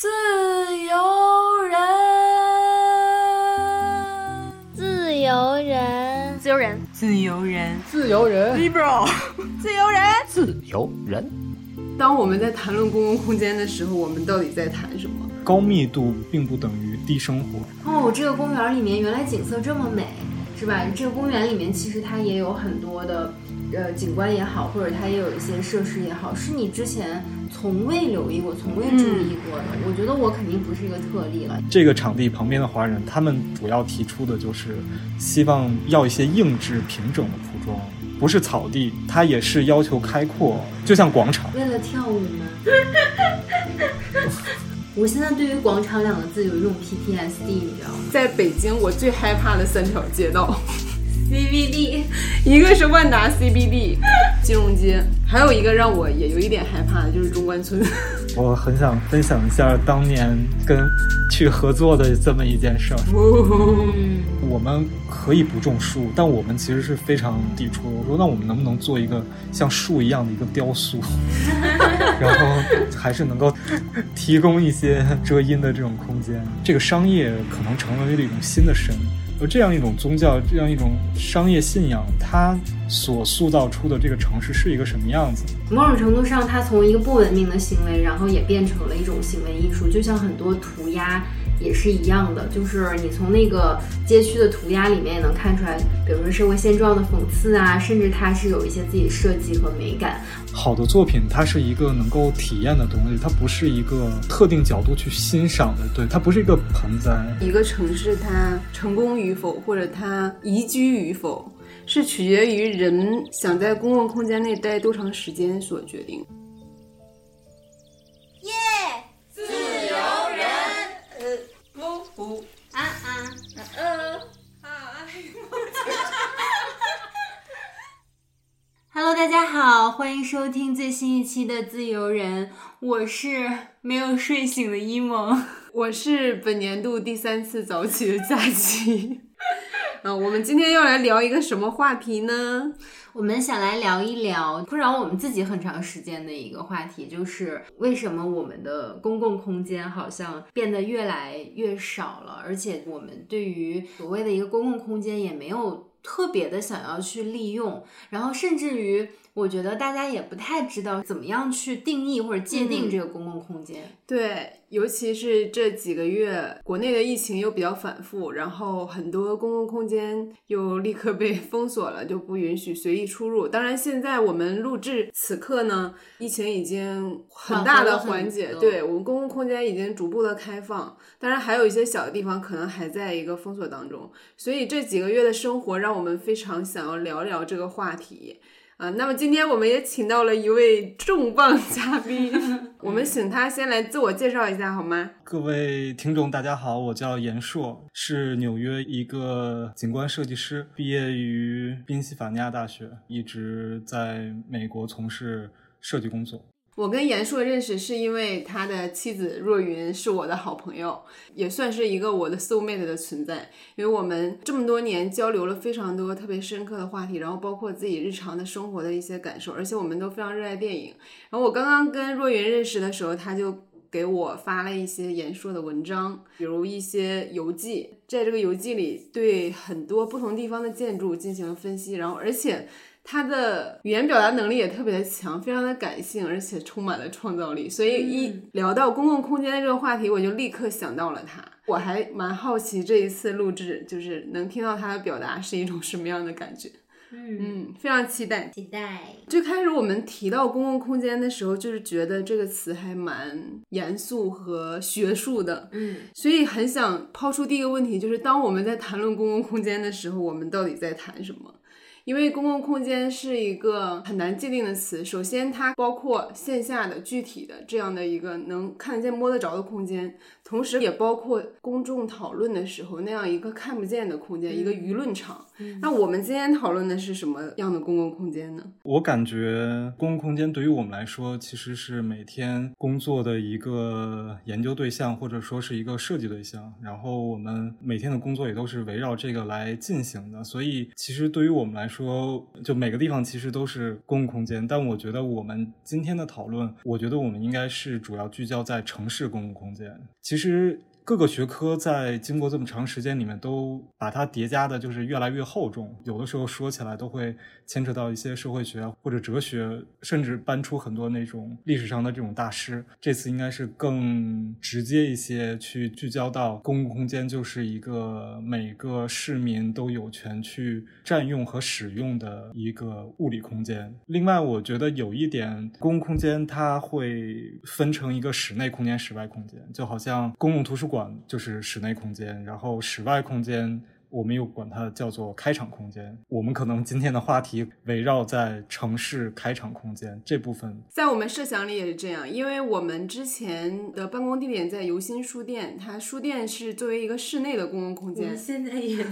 自由人，自由人，自由人，自由人，自由人，liberal，自由人，自由人。当我们在谈论公共空间的时候，我们到底在谈什么？高密度并不等于低生活。哦，这个公园里面原来景色这么美，是吧？这个公园里面其实它也有很多的，呃，景观也好，或者它也有一些设施也好，是你之前从未留意过、从未注意过的。我觉得我肯定不是一个特例了。这个场地旁边的华人，他们主要提出的就是希望要一些硬质平整的铺装。不是草地，它也是要求开阔，就像广场。为了跳舞吗？我现在对于“广场”两个字有一种 PTSD，你知道吗？在北京，我最害怕的三条街道，CBD，一个是万达 CBD，金融街，还有一个让我也有一点害怕的就是中关村。我很想分享一下当年跟去合作的这么一件事儿。我们可以不种树，但我们其实是非常抵触。我说，那我们能不能做一个像树一样的一个雕塑，然后还是能够提供一些遮阴的这种空间？这个商业可能成为了一种新的神。而这样一种宗教，这样一种商业信仰，它所塑造出的这个城市是一个什么样子？某种程度上，它从一个不文明的行为，然后也变成了一种行为艺术，就像很多涂鸦。也是一样的，就是你从那个街区的涂鸦里面也能看出来，比如说社会现状的讽刺啊，甚至它是有一些自己设计和美感。好的作品，它是一个能够体验的东西，它不是一个特定角度去欣赏的，对，它不是一个盆栽。一个城市它成功与否，或者它宜居与否，是取决于人想在公共空间内待多长时间所决定。耶，自由人，呃，呜呜啊啊呃啊！Hello，大家好，欢迎收听最新一期的《自由人》，我是没有睡醒的一萌，我是本年度第三次早起的假期。啊，我们今天要来聊一个什么话题呢？我们想来聊一聊困扰我们自己很长时间的一个话题，就是为什么我们的公共空间好像变得越来越少了，而且我们对于所谓的一个公共空间也没有特别的想要去利用，然后甚至于。我觉得大家也不太知道怎么样去定义或者界定这个公共空间。对，尤其是这几个月，国内的疫情又比较反复，然后很多公共空间又立刻被 封锁了，就不允许随意出入。当然，现在我们录制此刻呢，疫情已经很大的缓解，对我们公共空间已经逐步的开放。当然，还有一些小的地方可能还在一个封锁当中。所以这几个月的生活，让我们非常想要聊聊这个话题。啊，那么今天我们也请到了一位重磅嘉宾，我们请他先来自我介绍一下好吗？各位听众，大家好，我叫严硕，是纽约一个景观设计师，毕业于宾夕法尼亚大学，一直在美国从事设计工作。我跟严硕认识是因为他的妻子若云是我的好朋友，也算是一个我的 soul mate 的存在。因为我们这么多年交流了非常多特别深刻的话题，然后包括自己日常的生活的一些感受，而且我们都非常热爱电影。然后我刚刚跟若云认识的时候，他就给我发了一些严硕的文章，比如一些游记，在这个游记里对很多不同地方的建筑进行了分析，然后而且。他的语言表达能力也特别的强，非常的感性，而且充满了创造力。所以一聊到公共空间这个话题，我就立刻想到了他。我还蛮好奇这一次录制，就是能听到他的表达是一种什么样的感觉。嗯嗯，非常期待。期待。最开始我们提到公共空间的时候，就是觉得这个词还蛮严肃和学术的。嗯，所以很想抛出第一个问题，就是当我们在谈论公共空间的时候，我们到底在谈什么？因为公共空间是一个很难界定的词，首先它包括线下的具体的这样的一个能看得见摸得着的空间。同时也包括公众讨论的时候那样一个看不见的空间，一个舆论场。那我们今天讨论的是什么样的公共空间呢？我感觉公共空间对于我们来说，其实是每天工作的一个研究对象，或者说是一个设计对象。然后我们每天的工作也都是围绕这个来进行的。所以，其实对于我们来说，就每个地方其实都是公共空间。但我觉得我们今天的讨论，我觉得我们应该是主要聚焦在城市公共空间。其实。各个学科在经过这么长时间里面，都把它叠加的，就是越来越厚重。有的时候说起来都会牵扯到一些社会学或者哲学，甚至搬出很多那种历史上的这种大师。这次应该是更直接一些，去聚焦到公共空间就是一个每个市民都有权去占用和使用的一个物理空间。另外，我觉得有一点，公共空间它会分成一个室内空间、室外空间，就好像公共图书馆。就是室内空间，然后室外空间，我们又管它叫做开场空间。我们可能今天的话题围绕在城市开场空间这部分，在我们设想里也是这样，因为我们之前的办公地点在游心书店，它书店是作为一个室内的公共空间，现在也在。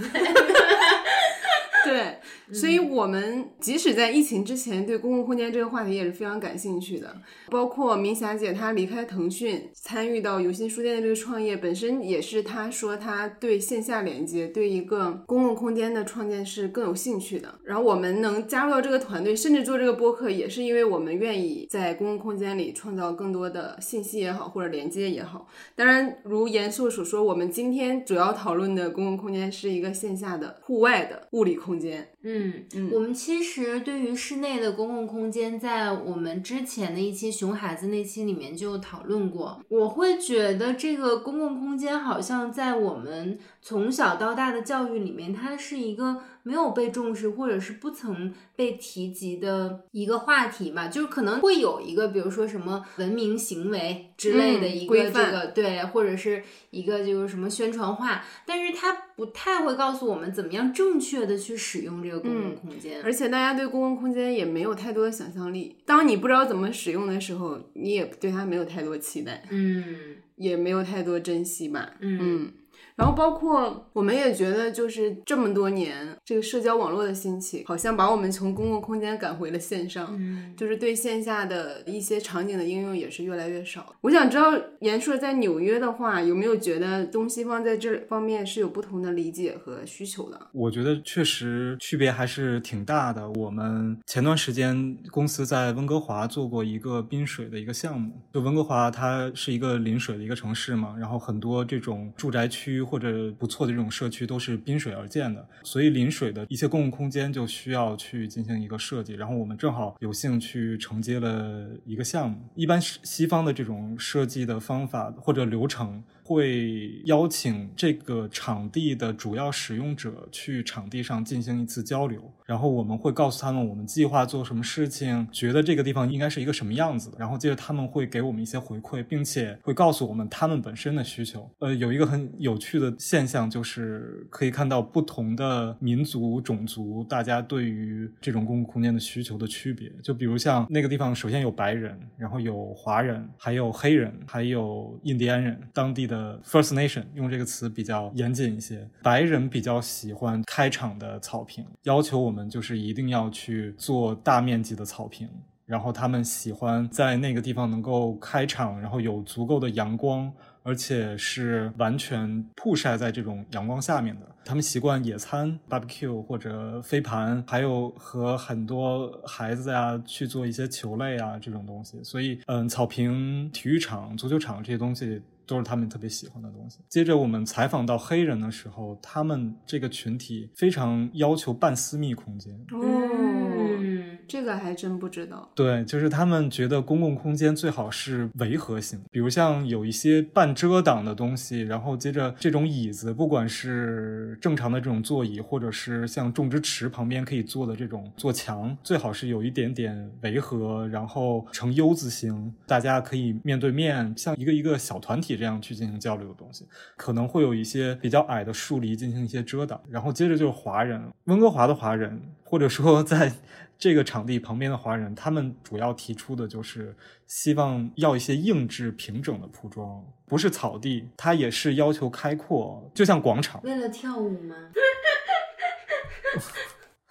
对，所以我们即使在疫情之前，对公共空间这个话题也是非常感兴趣的。包括明霞姐，她离开腾讯，参与到有心书店的这个创业，本身也是她说她对线下连接、对一个公共空间的创建是更有兴趣的。然后我们能加入到这个团队，甚至做这个播客，也是因为我们愿意在公共空间里创造更多的信息也好，或者连接也好。当然，如严肃所说，我们今天主要讨论的公共空间是一个线下的、户外的物理空。空间，嗯嗯，我们其实对于室内的公共空间，在我们之前的一期熊孩子那期里面就讨论过。我会觉得这个公共空间好像在我们从小到大的教育里面，它是一个。没有被重视，或者是不曾被提及的一个话题吧，就是可能会有一个，比如说什么文明行为之类的一个这个对，或者是一个就是什么宣传画，但是它不太会告诉我们怎么样正确的去使用这个公共空间，而且大家对公共空间也没有太多的想象力。当你不知道怎么使用的时候，你也对它没有太多期待，嗯，也没有太多珍惜吧，嗯。然后包括我们也觉得，就是这么多年，这个社交网络的兴起，好像把我们从公共空间赶回了线上，嗯，就是对线下的一些场景的应用也是越来越少。我想知道，严硕在纽约的话，有没有觉得东西方在这方面是有不同的理解和需求的？我觉得确实区别还是挺大的。我们前段时间公司在温哥华做过一个滨水的一个项目，就温哥华它是一个临水的一个城市嘛，然后很多这种住宅区。或者不错的这种社区都是滨水而建的，所以临水的一些公共空间就需要去进行一个设计。然后我们正好有幸去承接了一个项目。一般西方的这种设计的方法或者流程。会邀请这个场地的主要使用者去场地上进行一次交流，然后我们会告诉他们我们计划做什么事情，觉得这个地方应该是一个什么样子，然后接着他们会给我们一些回馈，并且会告诉我们他们本身的需求。呃，有一个很有趣的现象，就是可以看到不同的民族、种族，大家对于这种公共空间的需求的区别。就比如像那个地方，首先有白人，然后有华人，还有黑人，还有印第安人，当地的。呃，First Nation 用这个词比较严谨一些。白人比较喜欢开场的草坪，要求我们就是一定要去做大面积的草坪。然后他们喜欢在那个地方能够开场，然后有足够的阳光，而且是完全曝晒在这种阳光下面的。他们习惯野餐、barbecue 或者飞盘，还有和很多孩子呀去做一些球类啊这种东西。所以，嗯，草坪、体育场、足球场这些东西。都是他们特别喜欢的东西。接着我们采访到黑人的时候，他们这个群体非常要求半私密空间。哦，这个还真不知道。对，就是他们觉得公共空间最好是围合型，比如像有一些半遮挡的东西，然后接着这种椅子，不管是正常的这种座椅，或者是像种植池旁边可以坐的这种坐墙，最好是有一点点围合，然后呈 U 字形，大家可以面对面，像一个一个小团体。这样去进行交流的东西，可能会有一些比较矮的树篱进行一些遮挡，然后接着就是华人，温哥华的华人，或者说在这个场地旁边的华人，他们主要提出的就是希望要一些硬质平整的铺装，不是草地，它也是要求开阔，就像广场。为了跳舞吗？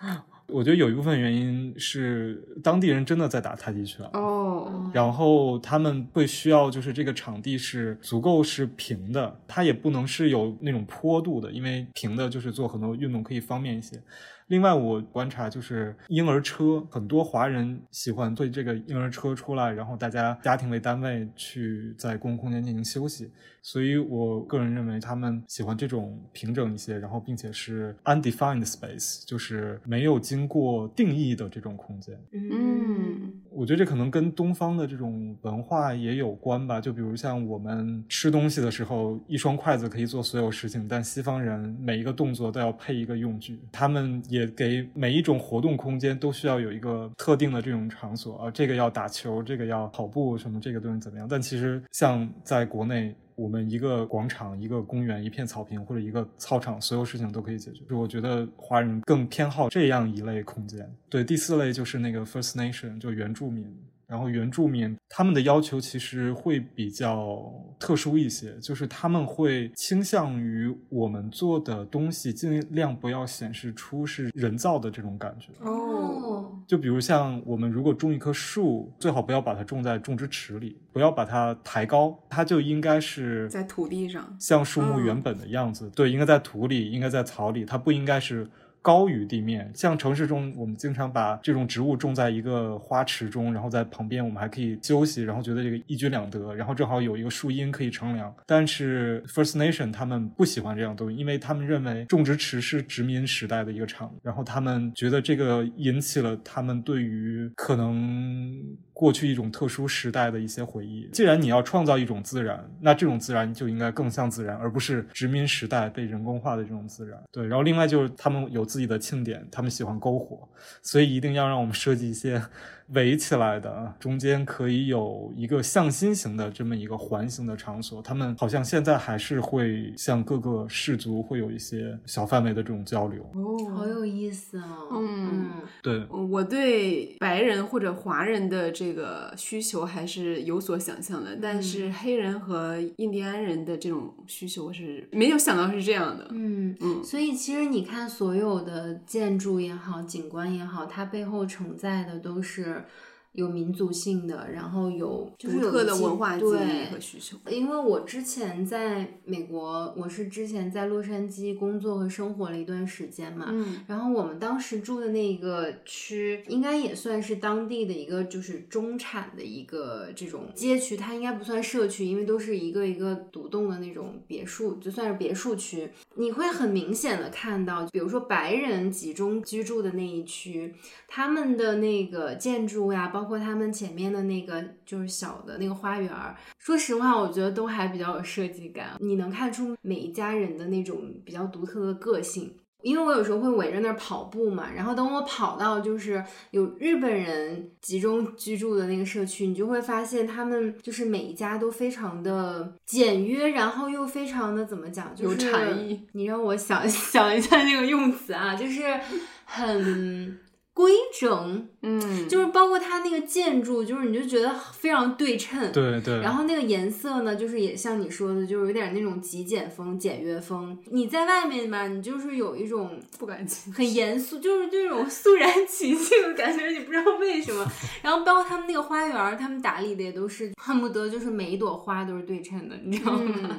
我觉得有一部分原因是当地人真的在打太极拳哦，然后他们会需要就是这个场地是足够是平的，它也不能是有那种坡度的，因为平的就是做很多运动可以方便一些。另外，我观察就是婴儿车，很多华人喜欢对这个婴儿车出来，然后大家家庭为单位去在公共空间进行休息。所以我个人认为，他们喜欢这种平整一些，然后并且是 undefined space，就是没有经过定义的这种空间。嗯，我觉得这可能跟东方的这种文化也有关吧。就比如像我们吃东西的时候，一双筷子可以做所有事情，但西方人每一个动作都要配一个用具。他们也也给每一种活动空间都需要有一个特定的这种场所啊，这个要打球，这个要跑步，什么这个东西怎么样？但其实像在国内。我们一个广场、一个公园、一片草坪或者一个操场，所有事情都可以解决。就我觉得华人更偏好这样一类空间。对，第四类就是那个 First Nation，就原住民。然后原住民他们的要求其实会比较特殊一些，就是他们会倾向于我们做的东西尽量不要显示出是人造的这种感觉。哦，就比如像我们如果种一棵树，最好不要把它种在种植池里，不要把它抬高，它就应该是在土地上，像树木原本的样子。对，应该在土里，应该在草里，它不应该是。高于地面，像城市中，我们经常把这种植物种在一个花池中，然后在旁边我们还可以休息，然后觉得这个一举两得，然后正好有一个树荫可以乘凉。但是 First Nation 他们不喜欢这样东西，因为他们认为种植池是殖民时代的一个场，然后他们觉得这个引起了他们对于可能。过去一种特殊时代的一些回忆。既然你要创造一种自然，那这种自然就应该更像自然，而不是殖民时代被人工化的这种自然。对，然后另外就是他们有自己的庆典，他们喜欢篝火，所以一定要让我们设计一些。围起来的，中间可以有一个向心型的这么一个环形的场所。他们好像现在还是会向各个氏族会有一些小范围的这种交流。哦，好有意思哦。嗯，对，我对白人或者华人的这个需求还是有所想象的，但是黑人和印第安人的这种需求是没有想到是这样的。嗯嗯，所以其实你看，所有的建筑也好，景观也好，它背后承载的都是。her. 有民族性的，然后有就是有的文化记忆和需求。因为我之前在美国，我是之前在洛杉矶工作和生活了一段时间嘛，嗯，然后我们当时住的那个区，应该也算是当地的一个就是中产的一个这种街区，它应该不算社区，因为都是一个一个独栋的那种别墅，就算是别墅区。你会很明显的看到，比如说白人集中居住的那一区，他们的那个建筑呀，包。包括他们前面的那个就是小的那个花园儿，说实话，我觉得都还比较有设计感。你能看出每一家人的那种比较独特的个性。因为我有时候会围着那儿跑步嘛，然后等我跑到就是有日本人集中居住的那个社区，你就会发现他们就是每一家都非常的简约，然后又非常的怎么讲，有禅意。你让我想 想一下那个用词啊，就是很。规整，嗯，就是包括它那个建筑，就是你就觉得非常对称，对对。然后那个颜色呢，就是也像你说的，就是有点那种极简风、简约风。你在外面吧，你就是有一种不敢很严肃，就是这种肃然起敬的感觉，你不知道为什么。然后包括他们那个花园，他们打理的也都是恨不得就是每一朵花都是对称的，你知道吗？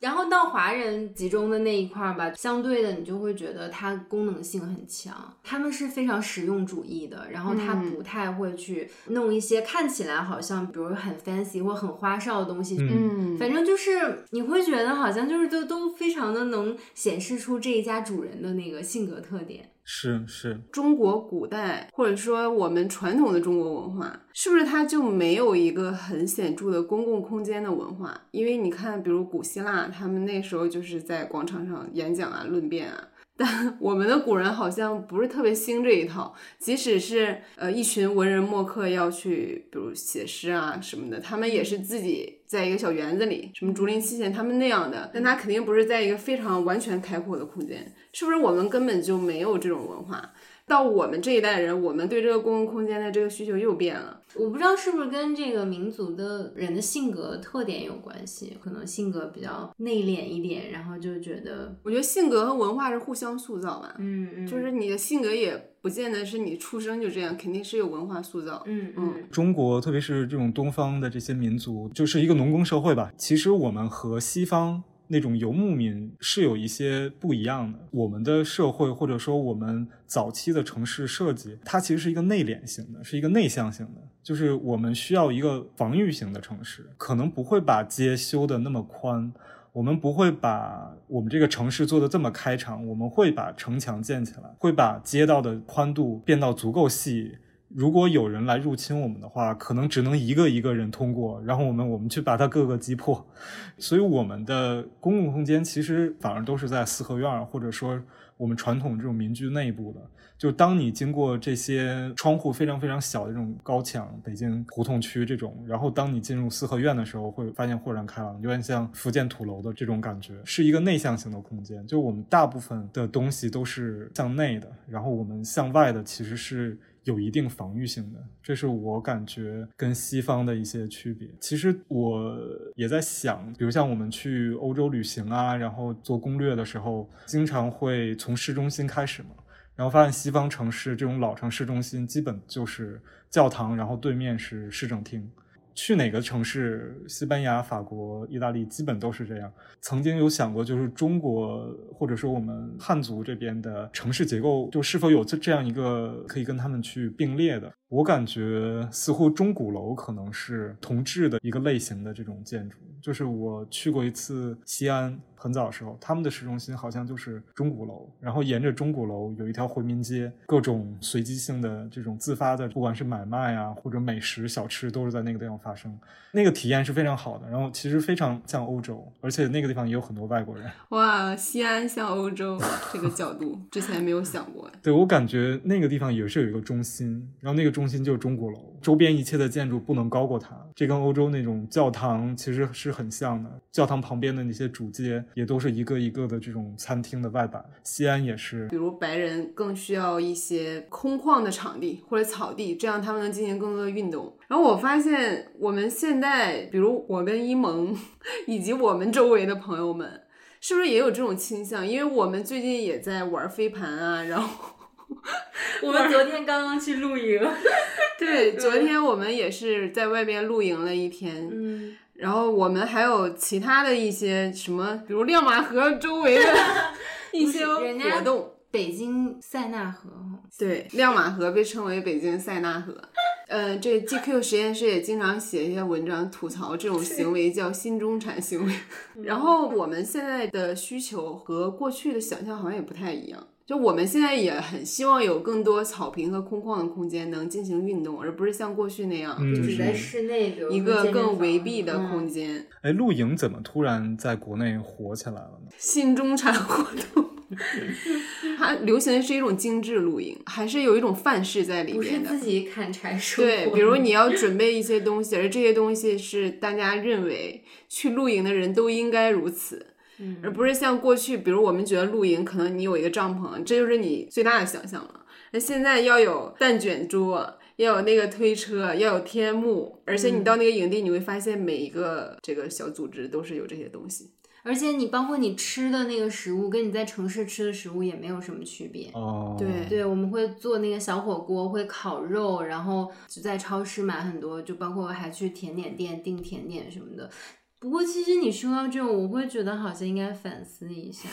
然后到华人集中的那一块儿吧，相对的你就会觉得它功能性很强，他们是非常实用主义的，然后他不太会去弄一些看起来好像比如很 fancy 或很花哨的东西，嗯，反正就是你会觉得好像就是都都非常的能显示出这一家主人的那个性格特点。是是，中国古代或者说我们传统的中国文化，是不是它就没有一个很显著的公共空间的文化？因为你看，比如古希腊，他们那时候就是在广场上演讲啊、论辩啊。但 我们的古人好像不是特别兴这一套，即使是呃一群文人墨客要去，比如写诗啊什么的，他们也是自己在一个小园子里，什么竹林七贤他们那样的，但他肯定不是在一个非常完全开阔的空间，是不是？我们根本就没有这种文化。到我们这一代人，我们对这个公共空间的这个需求又变了。我不知道是不是跟这个民族的人的性格特点有关系，可能性格比较内敛一点，然后就觉得，我觉得性格和文化是互相塑造吧。嗯嗯，就是你的性格也不见得是你出生就这样，肯定是有文化塑造。嗯嗯，中国特别是这种东方的这些民族，就是一个农耕社会吧。其实我们和西方。那种游牧民是有一些不一样的。我们的社会或者说我们早期的城市设计，它其实是一个内敛型的，是一个内向型的，就是我们需要一个防御型的城市，可能不会把街修的那么宽，我们不会把我们这个城市做的这么开敞，我们会把城墙建起来，会把街道的宽度变到足够细。如果有人来入侵我们的话，可能只能一个一个人通过，然后我们我们去把它各个击破。所以我们的公共空间其实反而都是在四合院，或者说我们传统这种民居内部的。就当你经过这些窗户非常非常小的这种高墙，北京胡同区这种，然后当你进入四合院的时候，会发现豁然开朗，有点像福建土楼的这种感觉，是一个内向型的空间。就我们大部分的东西都是向内的，然后我们向外的其实是。有一定防御性的，这是我感觉跟西方的一些区别。其实我也在想，比如像我们去欧洲旅行啊，然后做攻略的时候，经常会从市中心开始嘛，然后发现西方城市这种老城市中心基本就是教堂，然后对面是市政厅。去哪个城市，西班牙、法国、意大利基本都是这样。曾经有想过，就是中国或者说我们汉族这边的城市结构，就是否有这这样一个可以跟他们去并列的。我感觉似乎钟鼓楼可能是同质的一个类型的这种建筑。就是我去过一次西安，很早的时候，他们的市中心好像就是钟鼓楼，然后沿着钟鼓楼有一条回民街，各种随机性的这种自发的，不管是买卖啊或者美食小吃，都是在那个地方发生。那个体验是非常好的，然后其实非常像欧洲，而且那个地方也有很多外国人。哇，西安像欧洲这个角度之前没有想过。对我感觉那个地方也是有一个中心，然后那个。中心就是钟鼓楼，周边一切的建筑不能高过它。这跟欧洲那种教堂其实是很像的。教堂旁边的那些主街也都是一个一个的这种餐厅的外板。西安也是，比如白人更需要一些空旷的场地或者草地，这样他们能进行更多的运动。然后我发现我们现在，比如我跟一萌 以及我们周围的朋友们，是不是也有这种倾向？因为我们最近也在玩飞盘啊，然后。我们昨天刚刚去露营，对，昨天我们也是在外边露营了一天，嗯，然后我们还有其他的一些什么，比如亮马河周围的 一些活动，北京塞纳河，对，亮马河被称为北京塞纳河，呃，这 GQ 实验室也经常写一些文章吐槽这种行为叫新中产行为，然后我们现在的需求和过去的想象好像也不太一样。就我们现在也很希望有更多草坪和空旷的空间能进行运动，而不是像过去那样，就是在室内一个更围闭的空间。哎，露营怎么突然在国内火起来了呢？新中产活动，它流行的是一种精致露营，还是有一种范式在里面的？自己砍柴生活。对，比如你要准备一些东西，而这些东西是大家认为去露营的人都应该如此。而不是像过去，比如我们觉得露营可能你有一个帐篷，这就是你最大的想象了。那现在要有蛋卷桌，要有那个推车，要有天幕，而且你到那个营地，你会发现每一个这个小组织都是有这些东西。而且你包括你吃的那个食物，跟你在城市吃的食物也没有什么区别。哦，对对，我们会做那个小火锅，会烤肉，然后就在超市买很多，就包括还去甜点店订甜点什么的。不过，其实你说到这种，我会觉得好像应该反思一下。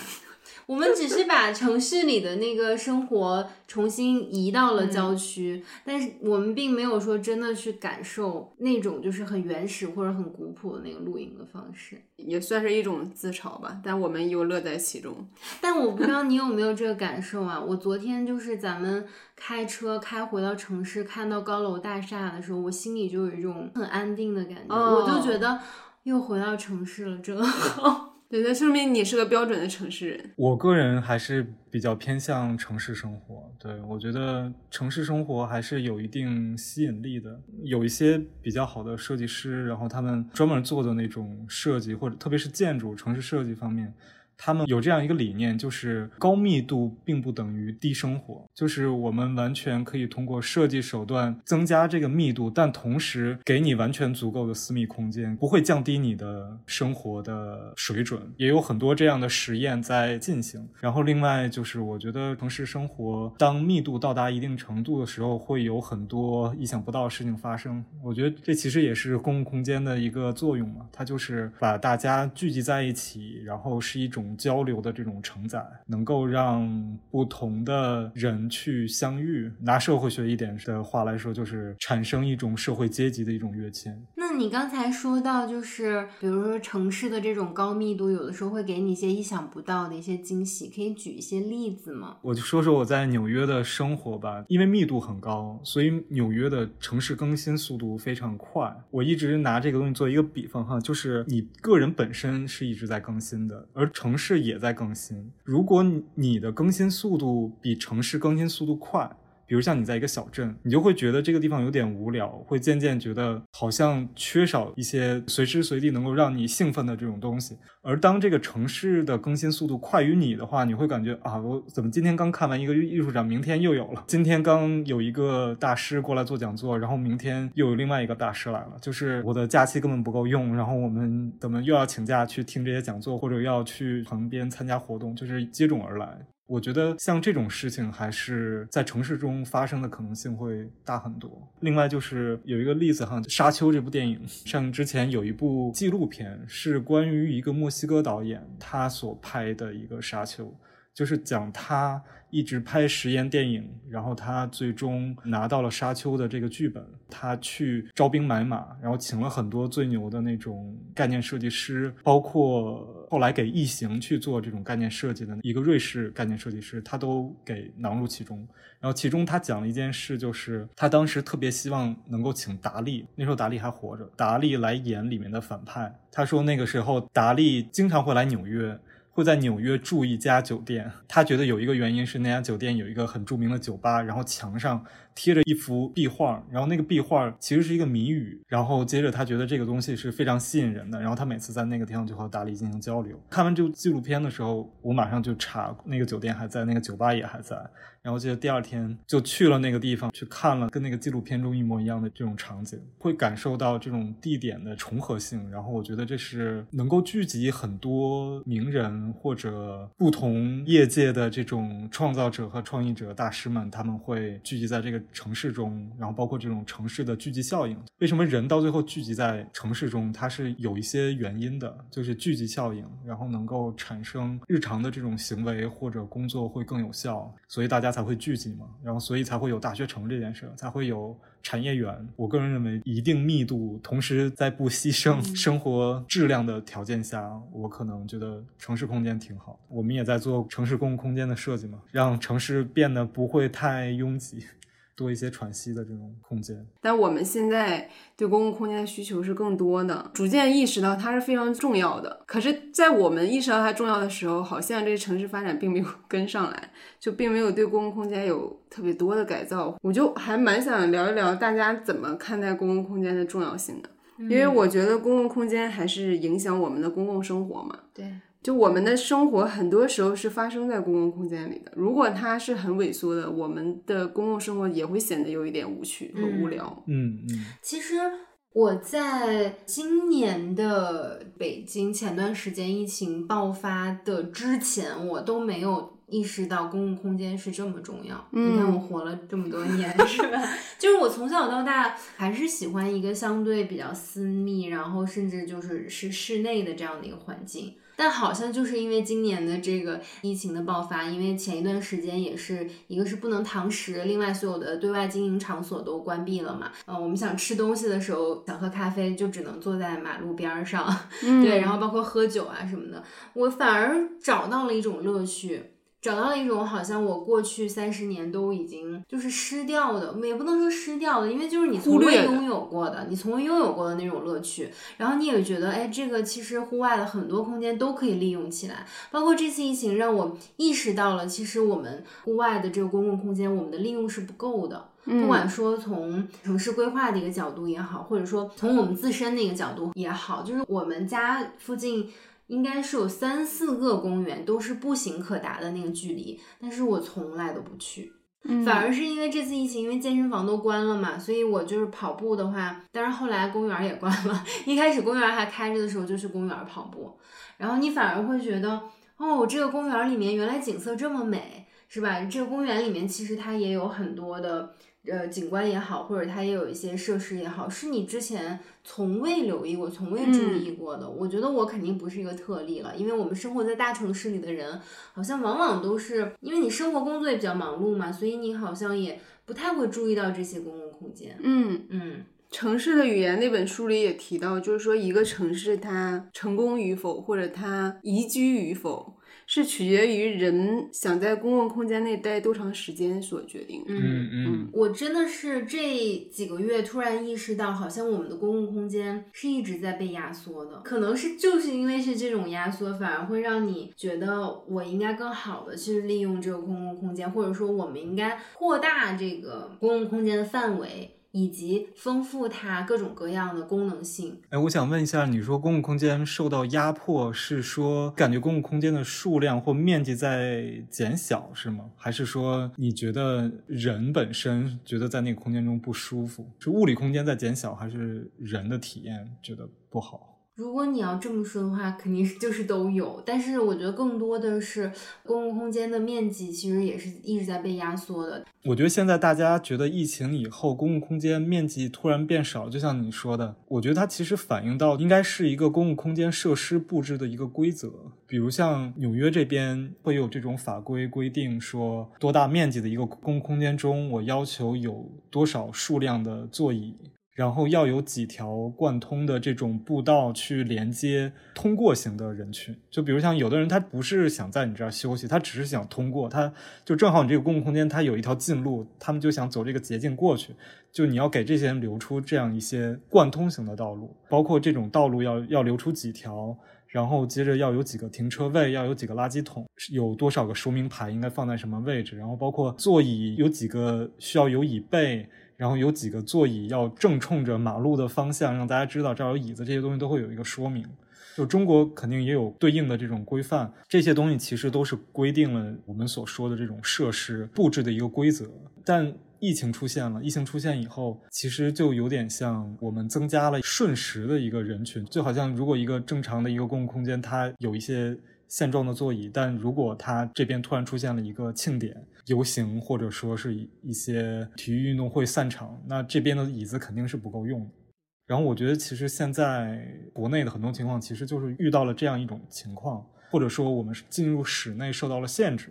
我们只是把城市里的那个生活重新移到了郊区，但是我们并没有说真的去感受那种就是很原始或者很古朴的那个露营的方式，也算是一种自嘲吧。但我们又乐在其中。但我不知道你有没有这个感受啊？我昨天就是咱们开车开回到城市，看到高楼大厦的时候，我心里就有一种很安定的感觉，我就觉得。又回到城市了，真好。对，那说明你是个标准的城市人。我个人还是比较偏向城市生活。对我觉得城市生活还是有一定吸引力的。有一些比较好的设计师，然后他们专门做的那种设计，或者特别是建筑、城市设计方面，他们有这样一个理念，就是高密度并不等于低生活，就是我们完全可以通过设计手段增加这个密度，但同时给你完全足够的私密空间，不会降低你的生活的水准。也有很多这样的实验在进行。然后另外就是，我觉得城市生活当密度到达一定程度的时候，会有很多意想不到的事情发生。我觉得这其实也是公共空间的一个作用嘛，它就是把大家聚集在一起，然后是一种。交流的这种承载，能够让不同的人去相遇。拿社会学一点的话来说，就是产生一种社会阶级的一种跃迁。那你刚才说到，就是比如说城市的这种高密度，有的时候会给你一些意想不到的一些惊喜，可以举一些例子吗？我就说说我在纽约的生活吧。因为密度很高，所以纽约的城市更新速度非常快。我一直拿这个东西做一个比方哈，就是你个人本身是一直在更新的，而城城市也在更新。如果你的更新速度比城市更新速度快，比如像你在一个小镇，你就会觉得这个地方有点无聊，会渐渐觉得好像缺少一些随时随地能够让你兴奋的这种东西。而当这个城市的更新速度快于你的话，你会感觉啊，我怎么今天刚看完一个艺术展，明天又有了；今天刚有一个大师过来做讲座，然后明天又有另外一个大师来了。就是我的假期根本不够用，然后我们怎么又要请假去听这些讲座，或者要去旁边参加活动，就是接踵而来。我觉得像这种事情还是在城市中发生的可能性会大很多。另外就是有一个例子哈，《沙丘》这部电影上之前有一部纪录片，是关于一个墨西哥导演他所拍的一个沙丘。就是讲他一直拍实验电影，然后他最终拿到了《沙丘》的这个剧本，他去招兵买马，然后请了很多最牛的那种概念设计师，包括后来给《异形》去做这种概念设计的一个瑞士概念设计师，他都给囊入其中。然后其中他讲了一件事，就是他当时特别希望能够请达利，那时候达利还活着，达利来演里面的反派。他说那个时候达利经常会来纽约。会在纽约住一家酒店，他觉得有一个原因是那家酒店有一个很著名的酒吧，然后墙上贴着一幅壁画，然后那个壁画其实是一个谜语，然后接着他觉得这个东西是非常吸引人的，然后他每次在那个地方就和达利进行交流。看完这部纪录片的时候，我马上就查那个酒店还在，那个酒吧也还在。然后记得第二天就去了那个地方，去看了跟那个纪录片中一模一样的这种场景，会感受到这种地点的重合性。然后我觉得这是能够聚集很多名人或者不同业界的这种创造者和创意者大师们，他们会聚集在这个城市中。然后包括这种城市的聚集效应，为什么人到最后聚集在城市中？它是有一些原因的，就是聚集效应，然后能够产生日常的这种行为或者工作会更有效。所以大家。才会聚集嘛，然后所以才会有大学城这件事，才会有产业园。我个人认为，一定密度，同时在不牺牲生活质量的条件下，我可能觉得城市空间挺好。我们也在做城市公共空间的设计嘛，让城市变得不会太拥挤。多一些喘息的这种空间，但我们现在对公共空间的需求是更多的，逐渐意识到它是非常重要的。可是，在我们意识到它重要的时候，好像这个城市发展并没有 跟上来，就并没有对公共空间有特别多的改造。我就还蛮想聊一聊大家怎么看待公共空间的重要性的，因为我觉得公共空间还是影响我们的公共生活嘛。对。就我们的生活很多时候是发生在公共空间里的，如果它是很萎缩的，我们的公共生活也会显得有一点无趣和无聊。嗯嗯。其实我在今年的北京前段时间疫情爆发的之前，我都没有意识到公共空间是这么重要。你看我活了这么多年，是吧？就是我从小到大还是喜欢一个相对比较私密，然后甚至就是是室内的这样的一个环境。但好像就是因为今年的这个疫情的爆发，因为前一段时间也是一个是不能堂食，另外所有的对外经营场所都关闭了嘛。嗯，我们想吃东西的时候，想喝咖啡就只能坐在马路边上，对，然后包括喝酒啊什么的，我反而找到了一种乐趣。找到了一种好像我过去三十年都已经就是失掉的，也不能说失掉的，因为就是你从未拥有过的，你从未拥有过的那种乐趣。然后你也觉得，哎，这个其实户外的很多空间都可以利用起来。包括这次疫情让我意识到了，其实我们户外的这个公共空间，我们的利用是不够的。不管说从城市规划的一个角度也好，或者说从我们自身的一个角度也好，就是我们家附近。应该是有三四个公园都是步行可达的那个距离，但是我从来都不去。反而是因为这次疫情，因为健身房都关了嘛，所以我就是跑步的话，但是后来公园也关了。一开始公园还开着的时候，就去公园跑步，然后你反而会觉得，哦，这个公园里面原来景色这么美，是吧？这个公园里面其实它也有很多的。呃，景观也好，或者它也有一些设施也好，是你之前从未留意过、从未注意过的。我觉得我肯定不是一个特例了，因为我们生活在大城市里的人，好像往往都是因为你生活工作也比较忙碌嘛，所以你好像也不太会注意到这些公共空间。嗯嗯，城市的语言那本书里也提到，就是说一个城市它成功与否，或者它宜居与否。是取决于人想在公共空间内待多长时间所决定。嗯嗯，我真的是这几个月突然意识到，好像我们的公共空间是一直在被压缩的。可能是就是因为是这种压缩，反而会让你觉得我应该更好的去利用这个公共空间，或者说我们应该扩大这个公共空间的范围。以及丰富它各种各样的功能性。哎，我想问一下，你说公共空间受到压迫，是说感觉公共空间的数量或面积在减小，是吗？还是说你觉得人本身觉得在那个空间中不舒服？是物理空间在减小，还是人的体验觉得不好？如果你要这么说的话，肯定是就是都有，但是我觉得更多的是公共空间的面积其实也是一直在被压缩的。我觉得现在大家觉得疫情以后公共空间面积突然变少，就像你说的，我觉得它其实反映到应该是一个公共空间设施布置的一个规则，比如像纽约这边会有这种法规规定说，多大面积的一个公共空间中，我要求有多少数量的座椅。然后要有几条贯通的这种步道去连接通过型的人群，就比如像有的人他不是想在你这儿休息，他只是想通过，他就正好你这个公共空间它有一条近路，他们就想走这个捷径过去，就你要给这些人留出这样一些贯通型的道路，包括这种道路要要留出几条，然后接着要有几个停车位，要有几个垃圾桶，有多少个说明牌应该放在什么位置，然后包括座椅有几个需要有椅背。然后有几个座椅要正冲着马路的方向，让大家知道这儿有椅子，这些东西都会有一个说明。就中国肯定也有对应的这种规范，这些东西其实都是规定了我们所说的这种设施布置的一个规则。但疫情出现了，疫情出现以后，其实就有点像我们增加了瞬时的一个人群，就好像如果一个正常的一个公共空间，它有一些。现状的座椅，但如果它这边突然出现了一个庆典、游行，或者说是一些体育运动会散场，那这边的椅子肯定是不够用的。然后我觉得，其实现在国内的很多情况，其实就是遇到了这样一种情况，或者说我们进入室内受到了限制，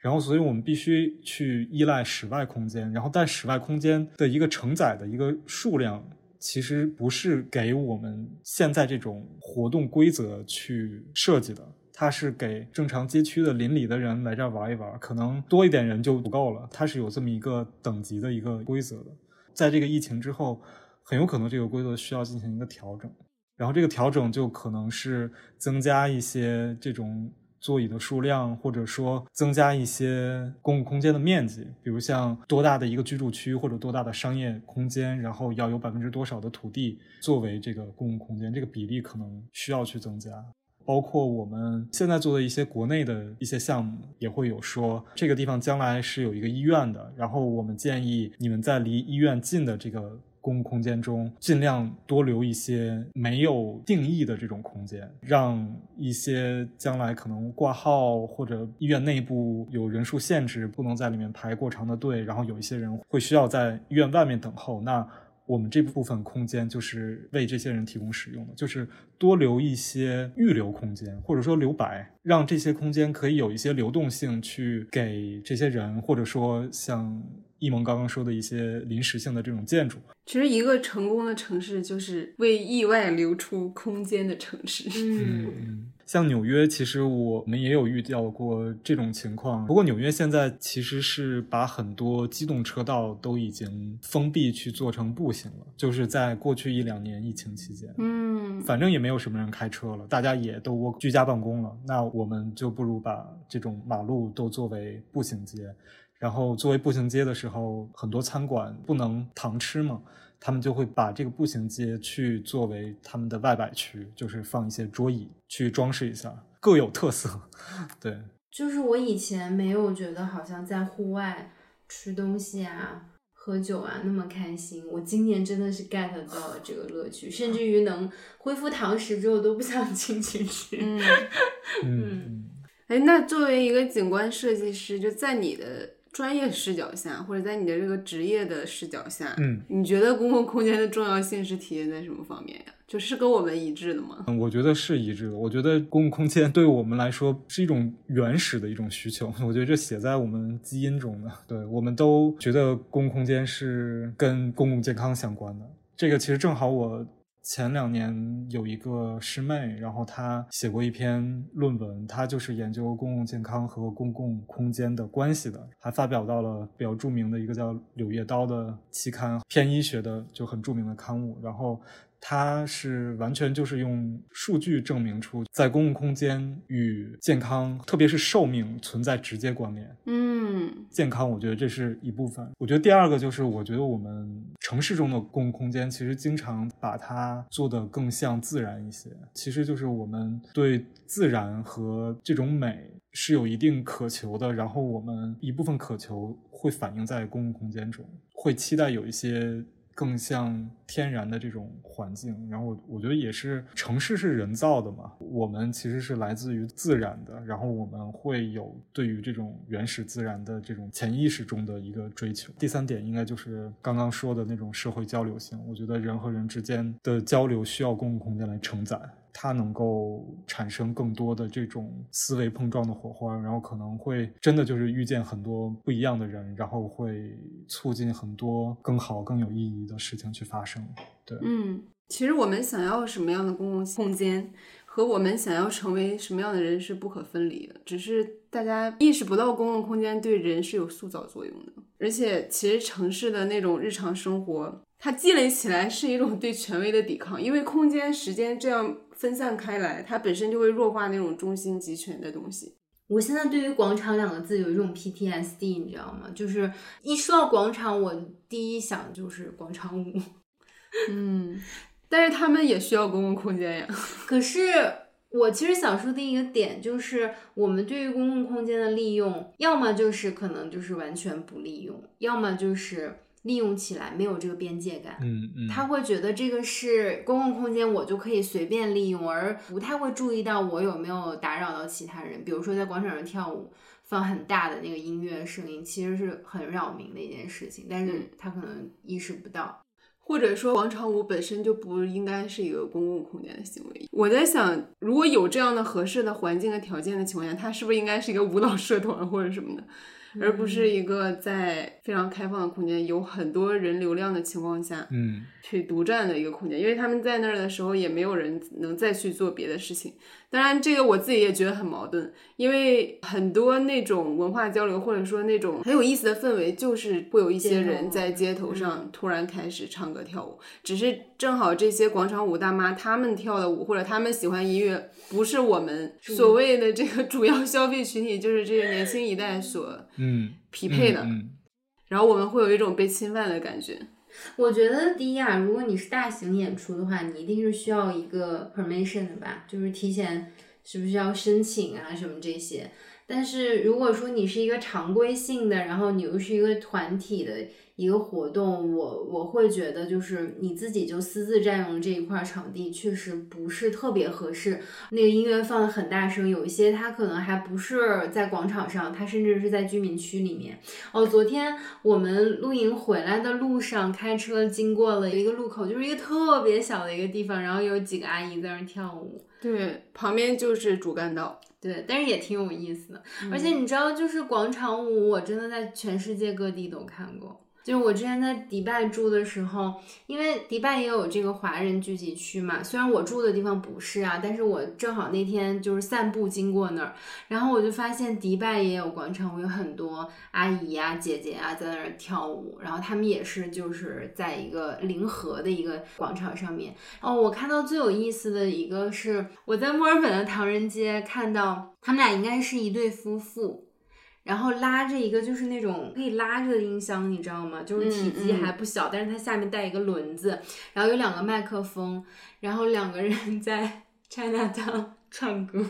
然后所以我们必须去依赖室外空间。然后但室外空间的一个承载的一个数量，其实不是给我们现在这种活动规则去设计的。它是给正常街区的邻里的人来这儿玩一玩，可能多一点人就不够了。它是有这么一个等级的一个规则的。在这个疫情之后，很有可能这个规则需要进行一个调整，然后这个调整就可能是增加一些这种座椅的数量，或者说增加一些公共空间的面积，比如像多大的一个居住区或者多大的商业空间，然后要有百分之多少的土地作为这个公共空间，这个比例可能需要去增加。包括我们现在做的一些国内的一些项目，也会有说这个地方将来是有一个医院的，然后我们建议你们在离医院近的这个公共空间中，尽量多留一些没有定义的这种空间，让一些将来可能挂号或者医院内部有人数限制，不能在里面排过长的队，然后有一些人会需要在医院外面等候，那。我们这部分空间就是为这些人提供使用的，就是多留一些预留空间，或者说留白，让这些空间可以有一些流动性，去给这些人，或者说像一萌刚刚说的一些临时性的这种建筑。其实，一个成功的城市就是为意外留出空间的城市。嗯。像纽约，其实我们也有遇到过这种情况。不过纽约现在其实是把很多机动车道都已经封闭去做成步行了，就是在过去一两年疫情期间，嗯，反正也没有什么人开车了，大家也都居家办公了，那我们就不如把这种马路都作为步行街。然后作为步行街的时候，很多餐馆不能堂吃嘛。他们就会把这个步行街去作为他们的外摆区，就是放一些桌椅去装饰一下，各有特色。对，就是我以前没有觉得好像在户外吃东西啊。喝酒啊，那么开心！我今年真的是 get 到了这个乐趣，甚至于能恢复堂食之后都不想进去吃。嗯嗯，哎，那作为一个景观设计师，就在你的专业视角下，或者在你的这个职业的视角下，嗯，你觉得公共空间的重要性是体现在什么方面呀？就是跟我们一致的吗？嗯，我觉得是一致的。我觉得公共空间对我们来说是一种原始的一种需求。我觉得这写在我们基因中的。对，我们都觉得公共空间是跟公共健康相关的。这个其实正好我前两年有一个师妹，然后她写过一篇论文，她就是研究公共健康和公共空间的关系的，还发表到了比较著名的一个叫《柳叶刀》的期刊，偏医学的就很著名的刊物，然后。它是完全就是用数据证明出在公共空间与健康，特别是寿命存在直接关联。嗯，健康，我觉得这是一部分。我觉得第二个就是，我觉得我们城市中的公共空间其实经常把它做得更像自然一些。其实就是我们对自然和这种美是有一定渴求的，然后我们一部分渴求会反映在公共空间中，会期待有一些。更像天然的这种环境，然后我我觉得也是城市是人造的嘛，我们其实是来自于自然的，然后我们会有对于这种原始自然的这种潜意识中的一个追求。第三点应该就是刚刚说的那种社会交流性，我觉得人和人之间的交流需要公共空间来承载。它能够产生更多的这种思维碰撞的火花，然后可能会真的就是遇见很多不一样的人，然后会促进很多更好、更有意义的事情去发生。对，嗯，其实我们想要什么样的公共空间，和我们想要成为什么样的人是不可分离的，只是大家意识不到公共空间对人是有塑造作用的。而且，其实城市的那种日常生活，它积累起来是一种对权威的抵抗，因为空间、时间这样。分散开来，它本身就会弱化那种中心集权的东西。我现在对于“广场”两个字有一种 PTSD，你知道吗？就是一说到广场，我第一想就是广场舞。嗯，但是他们也需要公共空间呀。可是我其实想说的一个点就是，我们对于公共空间的利用，要么就是可能就是完全不利用，要么就是。利用起来没有这个边界感，嗯嗯，他会觉得这个是公共空间，我就可以随便利用，而不太会注意到我有没有打扰到其他人。比如说在广场上跳舞，放很大的那个音乐声音，其实是很扰民的一件事情，但是他可能意识不到，或者说广场舞本身就不应该是一个公共空间的行为。我在想，如果有这样的合适的环境和条件的情况下，它是不是应该是一个舞蹈社团或者什么的？而不是一个在非常开放的空间，有很多人流量的情况下，嗯，去独占的一个空间，因为他们在那儿的时候，也没有人能再去做别的事情。当然，这个我自己也觉得很矛盾，因为很多那种文化交流，或者说那种很有意思的氛围，就是会有一些人在街头上突然开始唱歌跳舞，只是正好这些广场舞大妈他们跳的舞，或者他们喜欢音乐，不是我们所谓的这个主要消费群体，就是这个年轻一代所嗯匹配的，然后我们会有一种被侵犯的感觉。我觉得第一啊，如果你是大型演出的话，你一定是需要一个 permission 的吧，就是提前是不是要申请啊什么这些。但是如果说你是一个常规性的，然后你又是一个团体的。一个活动，我我会觉得就是你自己就私自占用这一块场地，确实不是特别合适。那个音乐放的很大声，有一些它可能还不是在广场上，它甚至是在居民区里面。哦，昨天我们露营回来的路上，开车经过了一个路口，就是一个特别小的一个地方，然后有几个阿姨在那跳舞。对，旁边就是主干道。对，但是也挺有意思的。而且你知道，就是广场舞，我真的在全世界各地都看过。就是我之前在迪拜住的时候，因为迪拜也有这个华人聚集区嘛，虽然我住的地方不是啊，但是我正好那天就是散步经过那儿，然后我就发现迪拜也有广场舞，有很多阿姨呀、姐姐啊在那儿跳舞，然后他们也是就是在一个临河的一个广场上面。哦，我看到最有意思的一个是我在墨尔本的唐人街看到他们俩应该是一对夫妇。然后拉着一个就是那种可以拉着的音箱，你知道吗？就是体积还不小，但是它下面带一个轮子，然后有两个麦克风，然后两个人 在 China Town 唱歌。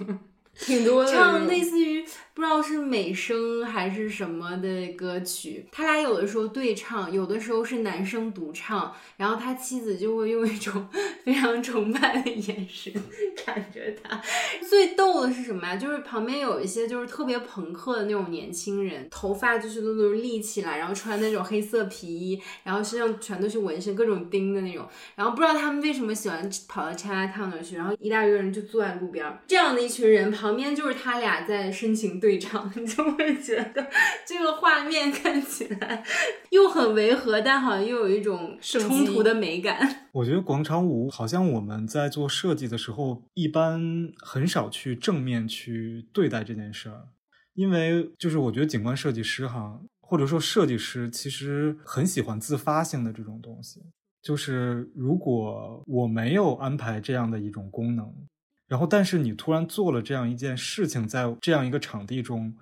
挺多的，唱类似于不知道是美声还是什么的歌曲。他俩有的时候对唱，有的时候是男生独唱，然后他妻子就会用一种 非常崇拜的眼神看着他。最逗的是什么呀？就是旁边有一些就是特别朋克的那种年轻人，头发就是都都立起来，然后穿那种黑色皮衣，然后身上全都是纹身，各种钉的那种。然后不知道他们为什么喜欢跑到 China Town 去，然后一大堆人就坐在路边，这样的一群人旁。旁边就是他俩在深情对唱，你就会觉得这个画面看起来又很违和，但好像又有一种冲突的美感。我觉得广场舞好像我们在做设计的时候，一般很少去正面去对待这件事儿，因为就是我觉得景观设计师哈，或者说设计师，其实很喜欢自发性的这种东西。就是如果我没有安排这样的一种功能。然后，但是你突然做了这样一件事情，在这样一个场地中，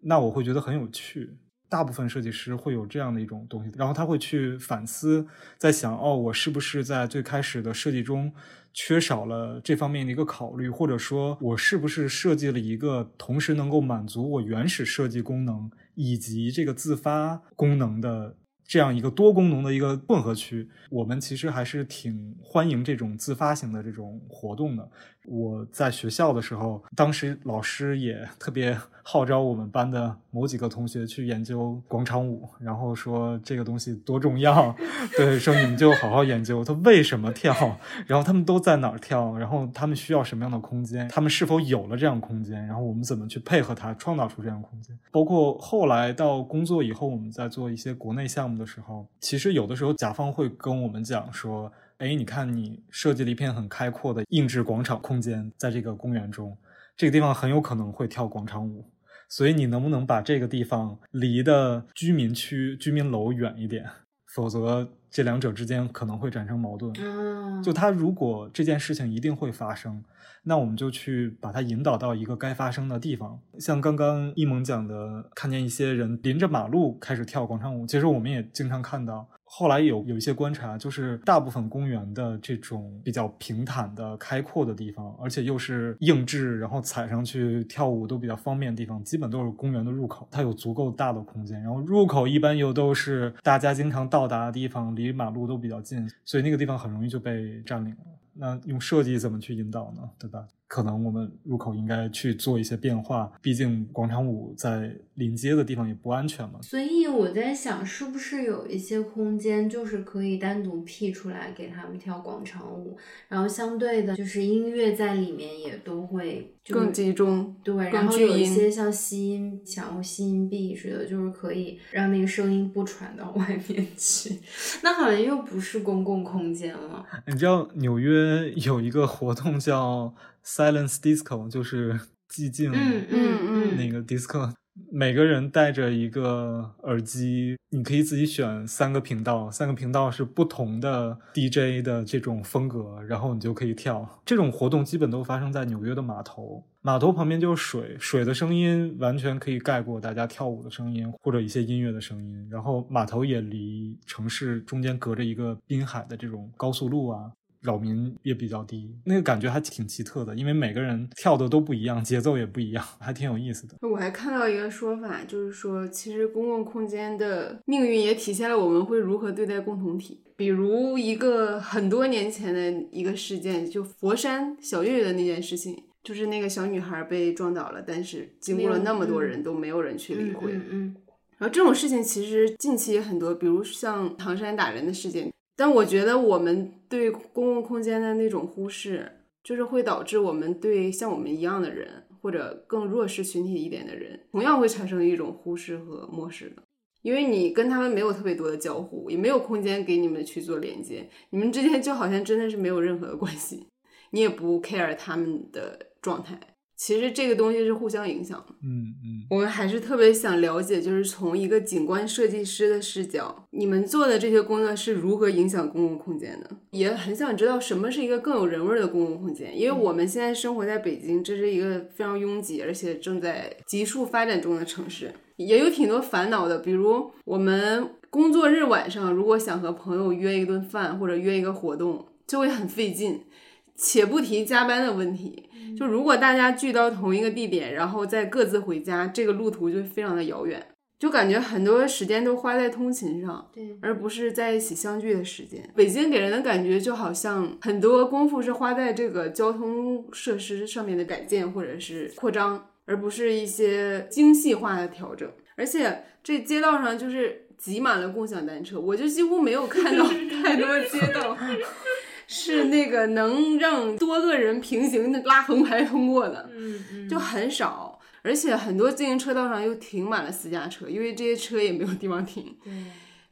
那我会觉得很有趣。大部分设计师会有这样的一种东西，然后他会去反思，在想：哦，我是不是在最开始的设计中缺少了这方面的一个考虑，或者说，我是不是设计了一个同时能够满足我原始设计功能以及这个自发功能的？这样一个多功能的一个混合区，我们其实还是挺欢迎这种自发型的这种活动的。我在学校的时候，当时老师也特别号召我们班的某几个同学去研究广场舞，然后说这个东西多重要，对，说你们就好好研究。它为什么跳，然后他们都在哪儿跳，然后他们需要什么样的空间，他们是否有了这样空间，然后我们怎么去配合它，创造出这样空间。包括后来到工作以后，我们在做一些国内项目。的时候，其实有的时候甲方会跟我们讲说：“哎，你看你设计了一片很开阔的硬质广场空间，在这个公园中，这个地方很有可能会跳广场舞，所以你能不能把这个地方离的居民区、居民楼远一点？否则这两者之间可能会产生矛盾。就他如果这件事情一定会发生。”那我们就去把它引导到一个该发生的地方，像刚刚一萌讲的，看见一些人临着马路开始跳广场舞，其实我们也经常看到。后来有有一些观察，就是大部分公园的这种比较平坦的、开阔的地方，而且又是硬质，然后踩上去跳舞都比较方便的地方，基本都是公园的入口，它有足够大的空间，然后入口一般又都是大家经常到达的地方，离马路都比较近，所以那个地方很容易就被占领了。那用设计怎么去引导呢？对吧？可能我们入口应该去做一些变化，毕竟广场舞在临街的地方也不安全嘛。所以我在想，是不是有一些空间就是可以单独辟出来给他们跳广场舞，然后相对的，就是音乐在里面也都会更集中，对，然后有一些像吸音墙、吸音壁似的，就是可以让那个声音不传到 外面去。那好像又不是公共空间了。你知道纽约有一个活动叫？Silence disco 就是寂静，嗯嗯嗯，那个 disco，每个人带着一个耳机，你可以自己选三个频道，三个频道是不同的 DJ 的这种风格，然后你就可以跳。这种活动基本都发生在纽约的码头，码头旁边就是水，水的声音完全可以盖过大家跳舞的声音或者一些音乐的声音。然后码头也离城市中间隔着一个滨海的这种高速路啊。扰民也比较低，那个感觉还挺奇特的，因为每个人跳的都不一样，节奏也不一样，还挺有意思的。我还看到一个说法，就是说，其实公共空间的命运也体现了我们会如何对待共同体。比如一个很多年前的一个事件，就佛山小岳岳的那件事情，就是那个小女孩被撞倒了，但是经过了那么多人都没有人去理会。嗯，然后这种事情其实近期也很多，比如像唐山打人的事件。但我觉得我们对公共空间的那种忽视，就是会导致我们对像我们一样的人，或者更弱势群体一点的人，同样会产生一种忽视和漠视的。因为你跟他们没有特别多的交互，也没有空间给你们去做连接，你们之间就好像真的是没有任何的关系，你也不 care 他们的状态。其实这个东西是互相影响的，嗯嗯，我们还是特别想了解，就是从一个景观设计师的视角，你们做的这些工作是如何影响公共空间的？也很想知道什么是一个更有人味的公共空间，因为我们现在生活在北京，这是一个非常拥挤而且正在急速发展中的城市。也有挺多烦恼的，比如我们工作日晚上如果想和朋友约一顿饭或者约一个活动，就会很费劲。且不提加班的问题，就如果大家聚到同一个地点，然后再各自回家，这个路途就非常的遥远，就感觉很多时间都花在通勤上，对，而不是在一起相聚的时间。北京给人的感觉就好像很多功夫是花在这个交通设施上面的改建或者是扩张，而不是一些精细化的调整。而且这街道上就是挤满了共享单车，我就几乎没有看到 太多街道。是那个能让多个人平行拉横排通过的，嗯嗯，就很少，而且很多自行车道上又停满了私家车，因为这些车也没有地方停。对，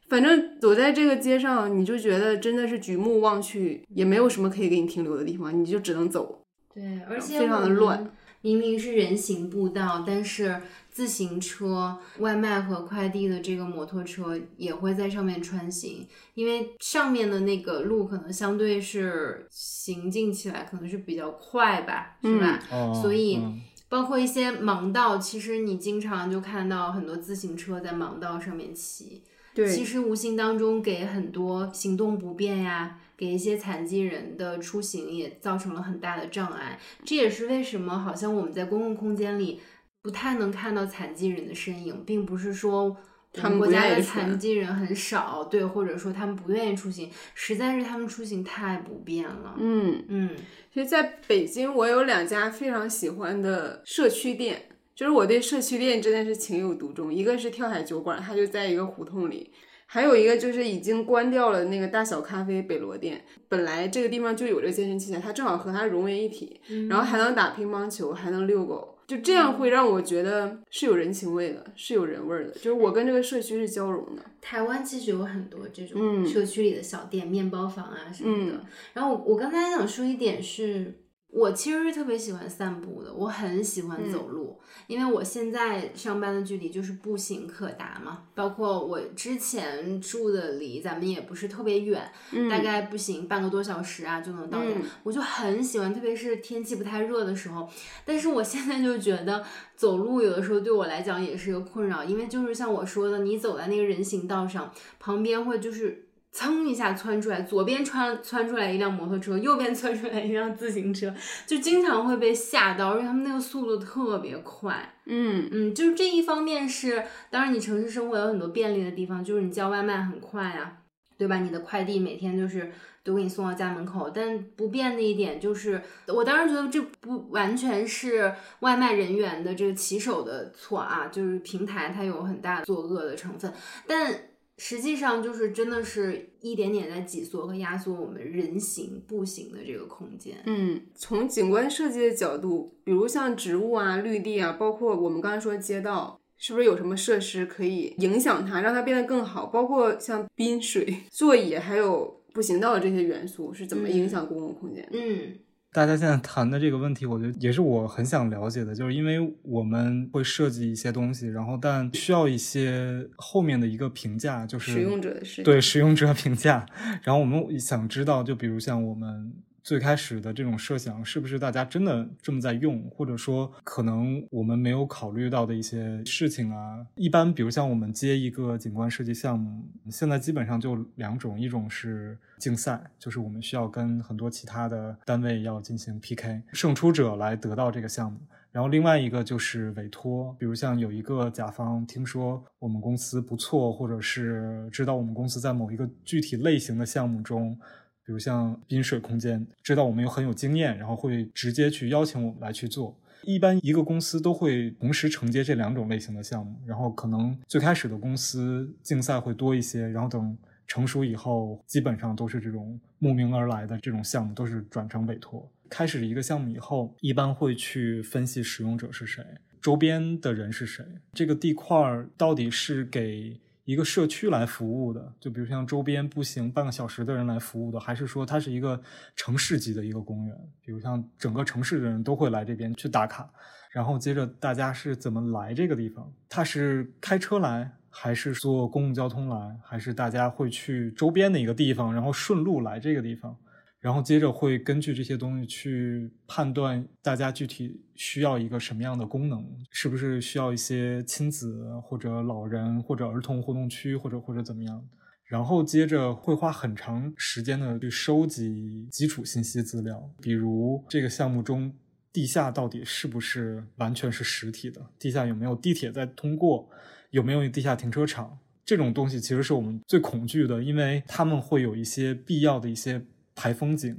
反正走在这个街上，你就觉得真的是举目望去，也没有什么可以给你停留的地方，你就只能走。对，而且非常的乱。明明是人行步道，但是自行车、外卖和快递的这个摩托车也会在上面穿行，因为上面的那个路可能相对是行进起来可能是比较快吧，是吧？所以包括一些盲道，其实你经常就看到很多自行车在盲道上面骑，对，其实无形当中给很多行动不便呀。给一些残疾人的出行也造成了很大的障碍，这也是为什么好像我们在公共空间里不太能看到残疾人的身影，并不是说他们国家的残疾人很少，对，或者说他们不愿意出行，实在是他们出行太不便了。嗯嗯，其实在北京，我有两家非常喜欢的社区店，就是我对社区店真的是情有独钟，一个是跳海酒馆，它就在一个胡同里。还有一个就是已经关掉了那个大小咖啡北罗店，本来这个地方就有这健身器材，它正好和它融为一体，然后还能打乒乓球，还能遛狗，就这样会让我觉得是有人情味的，是有人味儿的，就是我跟这个社区是交融的。台湾其实有很多这种社区里的小店、面包房啊什么的。然后我我刚才想说一点是。我其实是特别喜欢散步的，我很喜欢走路，因为我现在上班的距离就是步行可达嘛。包括我之前住的离咱们也不是特别远，大概步行半个多小时啊就能到家。我就很喜欢，特别是天气不太热的时候。但是我现在就觉得走路有的时候对我来讲也是一个困扰，因为就是像我说的，你走在那个人行道上，旁边会就是。噌一下窜出来，左边窜窜出来一辆摩托车，右边窜出来一辆自行车，就经常会被吓到，而且他们那个速度特别快。嗯嗯，就是这一方面是，当然你城市生活有很多便利的地方，就是你叫外卖很快啊，对吧？你的快递每天就是都给你送到家门口，但不便的一点就是，我当然觉得这不完全是外卖人员的这个骑手的错啊，就是平台它有很大作恶的成分，但。实际上就是真的是一点点在挤缩和压缩我们人行步行的这个空间。嗯，从景观设计的角度，比如像植物啊、绿地啊，包括我们刚才说街道，是不是有什么设施可以影响它，让它变得更好？包括像滨水、座椅还有步行道这些元素是怎么影响公共空间？嗯。大家现在谈的这个问题，我觉得也是我很想了解的，就是因为我们会设计一些东西，然后但需要一些后面的一个评价，就是使用者的对使用者评价，然后我们想知道，就比如像我们。最开始的这种设想，是不是大家真的这么在用，或者说可能我们没有考虑到的一些事情啊？一般，比如像我们接一个景观设计项目，现在基本上就两种，一种是竞赛，就是我们需要跟很多其他的单位要进行 PK，胜出者来得到这个项目。然后另外一个就是委托，比如像有一个甲方听说我们公司不错，或者是知道我们公司在某一个具体类型的项目中。比如像滨水空间，知道我们有很有经验，然后会直接去邀请我们来去做。一般一个公司都会同时承接这两种类型的项目，然后可能最开始的公司竞赛会多一些，然后等成熟以后，基本上都是这种慕名而来的这种项目，都是转成委托。开始一个项目以后，一般会去分析使用者是谁，周边的人是谁，这个地块到底是给。一个社区来服务的，就比如像周边步行半个小时的人来服务的，还是说它是一个城市级的一个公园？比如像整个城市的人都会来这边去打卡，然后接着大家是怎么来这个地方？他是开车来，还是坐公共交通来，还是大家会去周边的一个地方，然后顺路来这个地方？然后接着会根据这些东西去判断大家具体需要一个什么样的功能，是不是需要一些亲子或者老人或者儿童活动区或者或者怎么样。然后接着会花很长时间的去收集基础信息资料，比如这个项目中地下到底是不是完全是实体的，地下有没有地铁在通过，有没有地下停车场，这种东西其实是我们最恐惧的，因为他们会有一些必要的一些排风井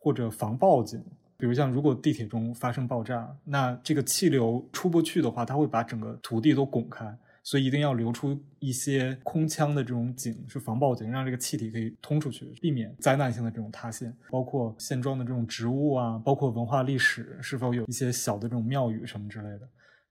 或者防爆井，比如像如果地铁中发生爆炸，那这个气流出不去的话，它会把整个土地都拱开。所以一定要留出一些空腔的这种井，是防爆井，让这个气体可以通出去，避免灾难性的这种塌陷。包括现状的这种植物啊，包括文化历史，是否有一些小的这种庙宇什么之类的。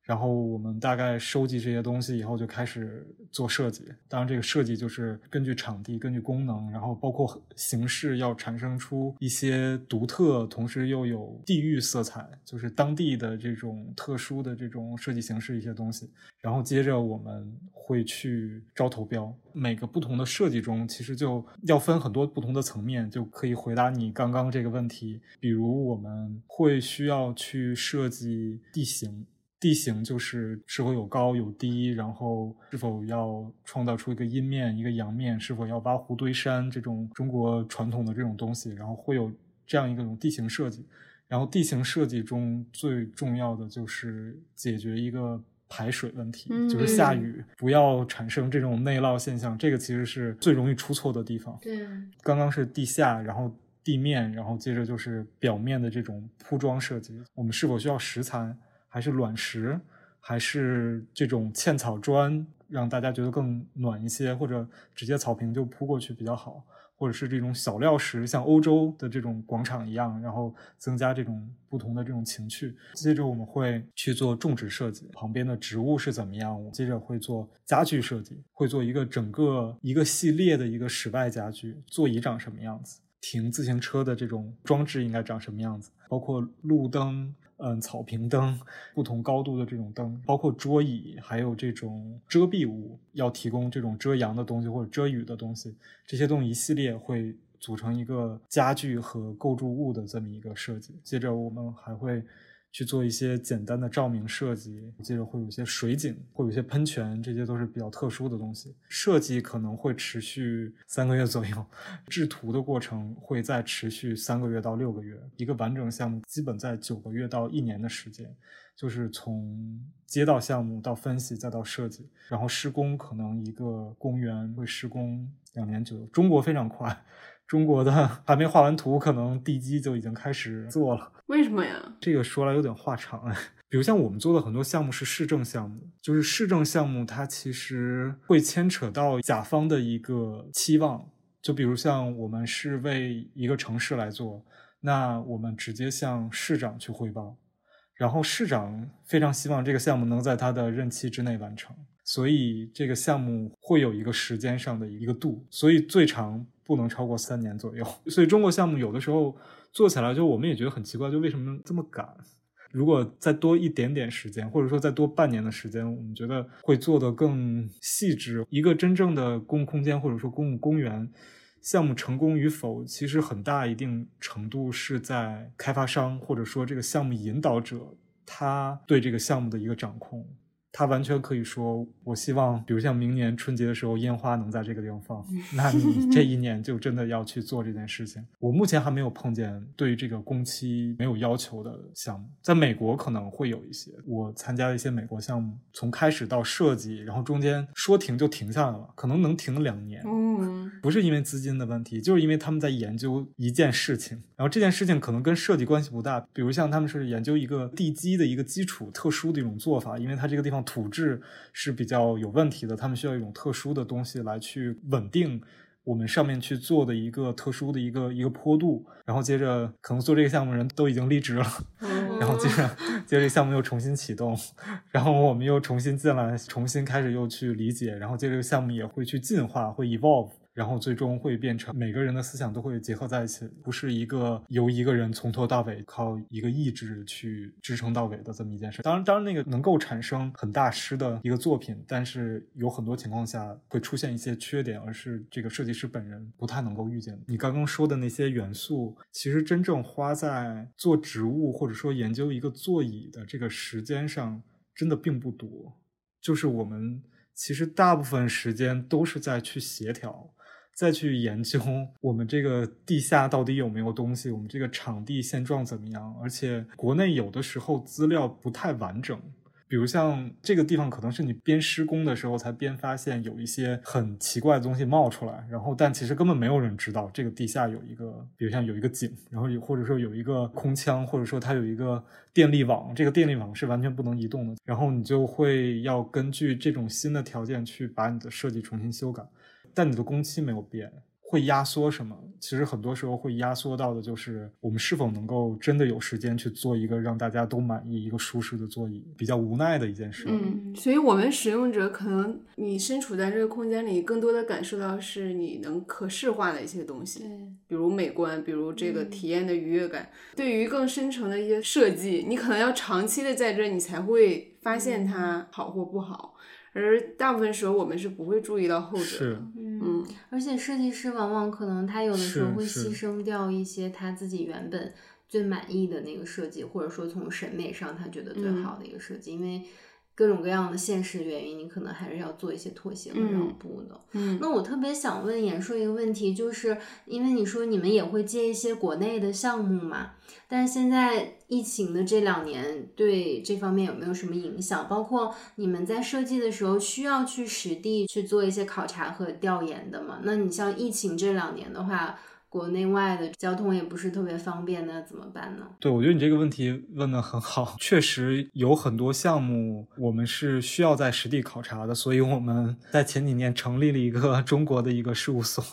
然后我们大概收集这些东西以后，就开始做设计。当然，这个设计就是根据场地、根据功能，然后包括形式，要产生出一些独特，同时又有地域色彩，就是当地的这种特殊的这种设计形式一些东西。然后接着我们会去招投标。每个不同的设计中，其实就要分很多不同的层面，就可以回答你刚刚这个问题。比如我们会需要去设计地形。地形就是是否有高有低，然后是否要创造出一个阴面一个阳面，是否要挖湖堆山这种中国传统的这种东西，然后会有这样一个种地形设计。然后地形设计中最重要的就是解决一个排水问题，就是下雨不要产生这种内涝现象，这个其实是最容易出错的地方。对，刚刚是地下，然后地面，然后接着就是表面的这种铺装设计，我们是否需要石材？还是卵石，还是这种嵌草砖，让大家觉得更暖一些，或者直接草坪就铺过去比较好，或者是这种小料石，像欧洲的这种广场一样，然后增加这种不同的这种情趣。接着我们会去做种植设计，旁边的植物是怎么样？接着会做家具设计，会做一个整个一个系列的一个室外家具，座椅长什么样子，停自行车的这种装置应该长什么样子，包括路灯。嗯，草坪灯，不同高度的这种灯，包括桌椅，还有这种遮蔽物，要提供这种遮阳的东西或者遮雨的东西，这些东西一系列会组成一个家具和构筑物的这么一个设计。接着我们还会。去做一些简单的照明设计，接着会有一些水景，会有一些喷泉，这些都是比较特殊的东西。设计可能会持续三个月左右，制图的过程会再持续三个月到六个月。一个完整项目基本在九个月到一年的时间，就是从接到项目到分析再到设计，然后施工可能一个公园会施工两年左右。中国非常快。中国的还没画完图，可能地基就已经开始做了。为什么呀？这个说来有点话长哎。比如像我们做的很多项目是市政项目，就是市政项目，它其实会牵扯到甲方的一个期望。就比如像我们是为一个城市来做，那我们直接向市长去汇报，然后市长非常希望这个项目能在他的任期之内完成，所以这个项目会有一个时间上的一个度，所以最长。不能超过三年左右，所以中国项目有的时候做起来就我们也觉得很奇怪，就为什么这么赶？如果再多一点点时间，或者说再多半年的时间，我们觉得会做得更细致。一个真正的公共空间或者说公共公园项目成功与否，其实很大一定程度是在开发商或者说这个项目引导者他对这个项目的一个掌控。他完全可以说，我希望，比如像明年春节的时候，烟花能在这个地方放，那你 这一年就真的要去做这件事情。我目前还没有碰见对这个工期没有要求的项目，在美国可能会有一些。我参加了一些美国项目，从开始到设计，然后中间说停就停下来了，可能能停两年。嗯，不是因为资金的问题，就是因为他们在研究一件事情，然后这件事情可能跟设计关系不大。比如像他们是研究一个地基的一个基础特殊的一种做法，因为它这个地方。土质是比较有问题的，他们需要一种特殊的东西来去稳定我们上面去做的一个特殊的一个一个坡度，然后接着可能做这个项目人都已经离职了，然后接着接着项目又重新启动，然后我们又重新进来，重新开始又去理解，然后接着这个项目也会去进化，会 evolve。然后最终会变成每个人的思想都会结合在一起，不是一个由一个人从头到尾靠一个意志去支撑到尾的这么一件事。当然，当然那个能够产生很大师的一个作品，但是有很多情况下会出现一些缺点，而是这个设计师本人不太能够预见。你刚刚说的那些元素，其实真正花在做植物或者说研究一个座椅的这个时间上，真的并不多。就是我们其实大部分时间都是在去协调。再去研究 我们这个地下到底有没有东西，我们这个场地现状怎么样？而且国内有的时候资料不太完整，比如像这个地方，可能是你边施工的时候才边发现有一些很奇怪的东西冒出来，然后但其实根本没有人知道这个地下有一个，比如像有一个井，然后或者说有一个空腔，或者说它有一个电力网，这个电力网是完全不能移动的，然后你就会要根据这种新的条件去把你的设计重新修改。但你的工期没有变，会压缩什么？其实很多时候会压缩到的就是我们是否能够真的有时间去做一个让大家都满意、一个舒适的座椅，比较无奈的一件事。嗯，所以我们使用者可能你身处在这个空间里，更多的感受到是你能可视化的一些东西，比如美观，比如这个体验的愉悦感。对于更深层的一些设计，你可能要长期的在这，你才会发现它好或不好。而大部分时候，我们是不会注意到后者的。嗯，而且设计师往往可能他有的时候会牺牲掉一些他自己原本最满意的那个设计，或者说从审美上他觉得最好的一个设计，因为。各种各样的现实原因，你可能还是要做一些妥协和让步的。嗯，那我特别想问严硕一个问题，就是因为你说你们也会接一些国内的项目嘛？但是现在疫情的这两年对这方面有没有什么影响？包括你们在设计的时候需要去实地去做一些考察和调研的嘛？那你像疫情这两年的话。国内外的交通也不是特别方便，那怎么办呢？对，我觉得你这个问题问的很好，确实有很多项目我们是需要在实地考察的，所以我们在前几年成立了一个 中国的一个事务所，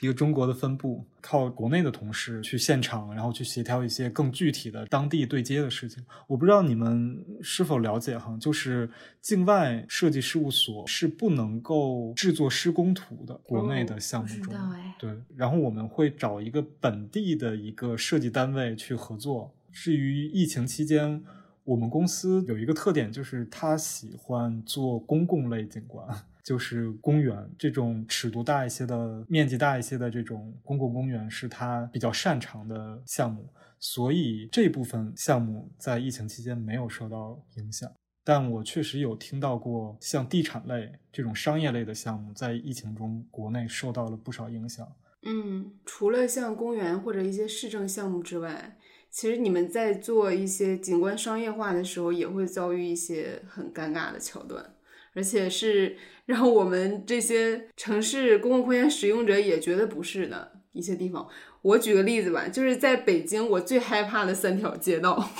一个中国的分部。靠国内的同事去现场，然后去协调一些更具体的当地对接的事情。我不知道你们是否了解哈，就是境外设计事务所是不能够制作施工图的。国内的项目中，对，然后我们会找一个本地的一个设计单位去合作。至于疫情期间，我们公司有一个特点，就是他喜欢做公共类景观。就是公园这种尺度大一些的、面积大一些的这种公共公园是他比较擅长的项目，所以这部分项目在疫情期间没有受到影响。但我确实有听到过像地产类这种商业类的项目在疫情中国内受到了不少影响。嗯，除了像公园或者一些市政项目之外，其实你们在做一些景观商业化的时候，也会遭遇一些很尴尬的桥段。而且是让我们这些城市公共空间使用者也觉得不适的一些地方。我举个例子吧，就是在北京，我最害怕的三条街道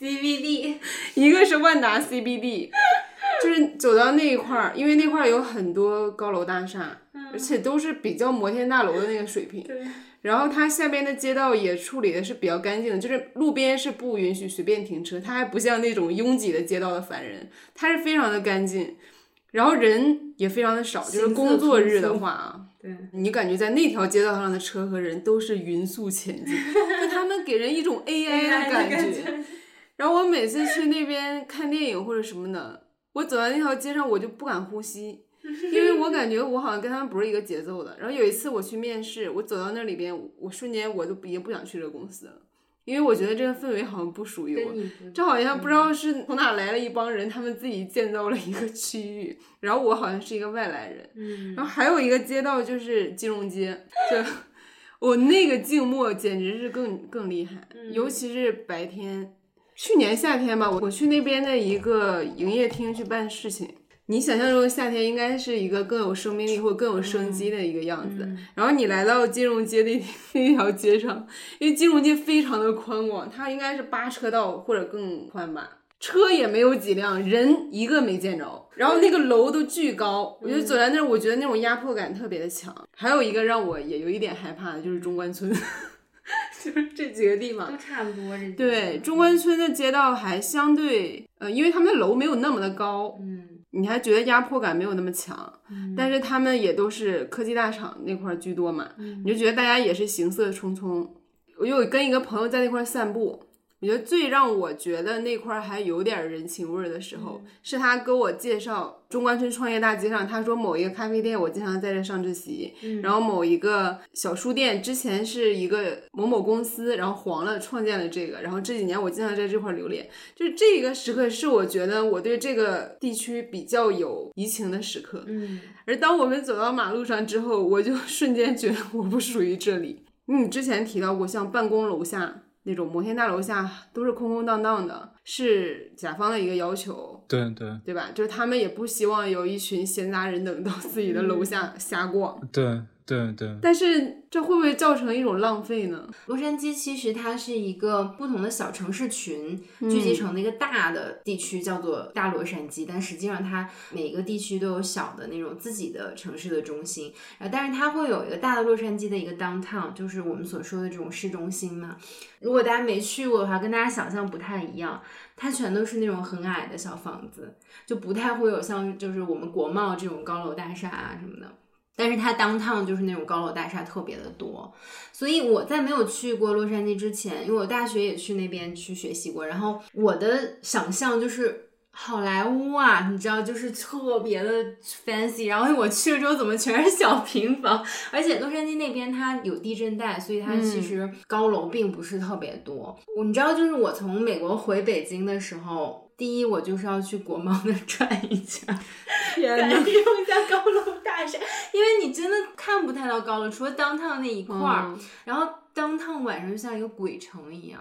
，CBD，一个是万达 CBD，就是走到那一块儿，因为那块儿有很多高楼大厦，而且都是比较摩天大楼的那个水平。然后它下边的街道也处理的是比较干净的，就是路边是不允许随便停车，它还不像那种拥挤的街道的烦人，它是非常的干净，然后人也非常的少，就是工作日的话啊，对你感觉在那条街道上的车和人都是匀速前进，就他们给人一种 AI 的感觉。然后我每次去那边看电影或者什么的，我走在那条街上我就不敢呼吸。因为我感觉我好像跟他们不是一个节奏的。然后有一次我去面试，我走到那里边，我瞬间我都已经不想去这个公司了，因为我觉得这个氛围好像不属于我。这好像不知道是从哪来了一帮人，他们自己建造了一个区域，然后我好像是一个外来人。嗯。然后还有一个街道就是金融街，就我那个静默简直是更更厉害，尤其是白天。去年夏天吧，我我去那边的一个营业厅去办事情。你想象中的夏天应该是一个更有生命力或更有生机的一个样子，然后你来到金融街那那条街上，因为金融街非常的宽广，它应该是八车道或者更宽吧，车也没有几辆，人一个没见着，然后那个楼都巨高，我就走在那儿，我觉得那种压迫感特别的强。还有一个让我也有一点害怕的就是中关村，就是这几个地方都差不多。这对中关村的街道还相对，呃，因为他们的楼没有那么的高，嗯。你还觉得压迫感没有那么强，但是他们也都是科技大厂那块儿居多嘛，你就觉得大家也是行色匆匆。我又跟一个朋友在那块儿散步。我觉得最让我觉得那块还有点人情味儿的时候，是他给我介绍中关村创业大街上，他说某一个咖啡店，我经常在这上自习，然后某一个小书店之前是一个某某公司，然后黄了创建了这个，然后这几年我经常在这块流连，就是这个时刻是我觉得我对这个地区比较有移情的时刻。嗯，而当我们走到马路上之后，我就 瞬间觉得我不属于这里。你之前提到过，像办公楼下。那种摩天大楼下都是空空荡荡的，是甲方的一个要求，对对对吧？就是他们也不希望有一群闲杂人等到自己的楼下瞎逛，对对对。但是。这会不会造成一种浪费呢？洛杉矶其实它是一个不同的小城市群聚集成的一个大的地区，叫做大洛杉矶。但实际上，它每个地区都有小的那种自己的城市的中心。然后，但是它会有一个大的洛杉矶的一个 downtown，就是我们所说的这种市中心嘛。如果大家没去过的话，跟大家想象不太一样。它全都是那种很矮的小房子，就不太会有像就是我们国贸这种高楼大厦啊什么的。但是它当趟就是那种高楼大厦特别的多，所以我在没有去过洛杉矶之前，因为我大学也去那边去学习过，然后我的想象就是好莱坞啊，你知道，就是特别的 fancy。然后我去了之后，怎么全是小平房？而且洛杉矶那边它有地震带，所以它其实高楼并不是特别多。我你知道，就是我从美国回北京的时候，第一我就是要去国贸那 转一圈，感受一下高楼大厦。因为你真的看不太到高楼，除了当趟那一块儿，然后当趟晚上就像一个鬼城一样，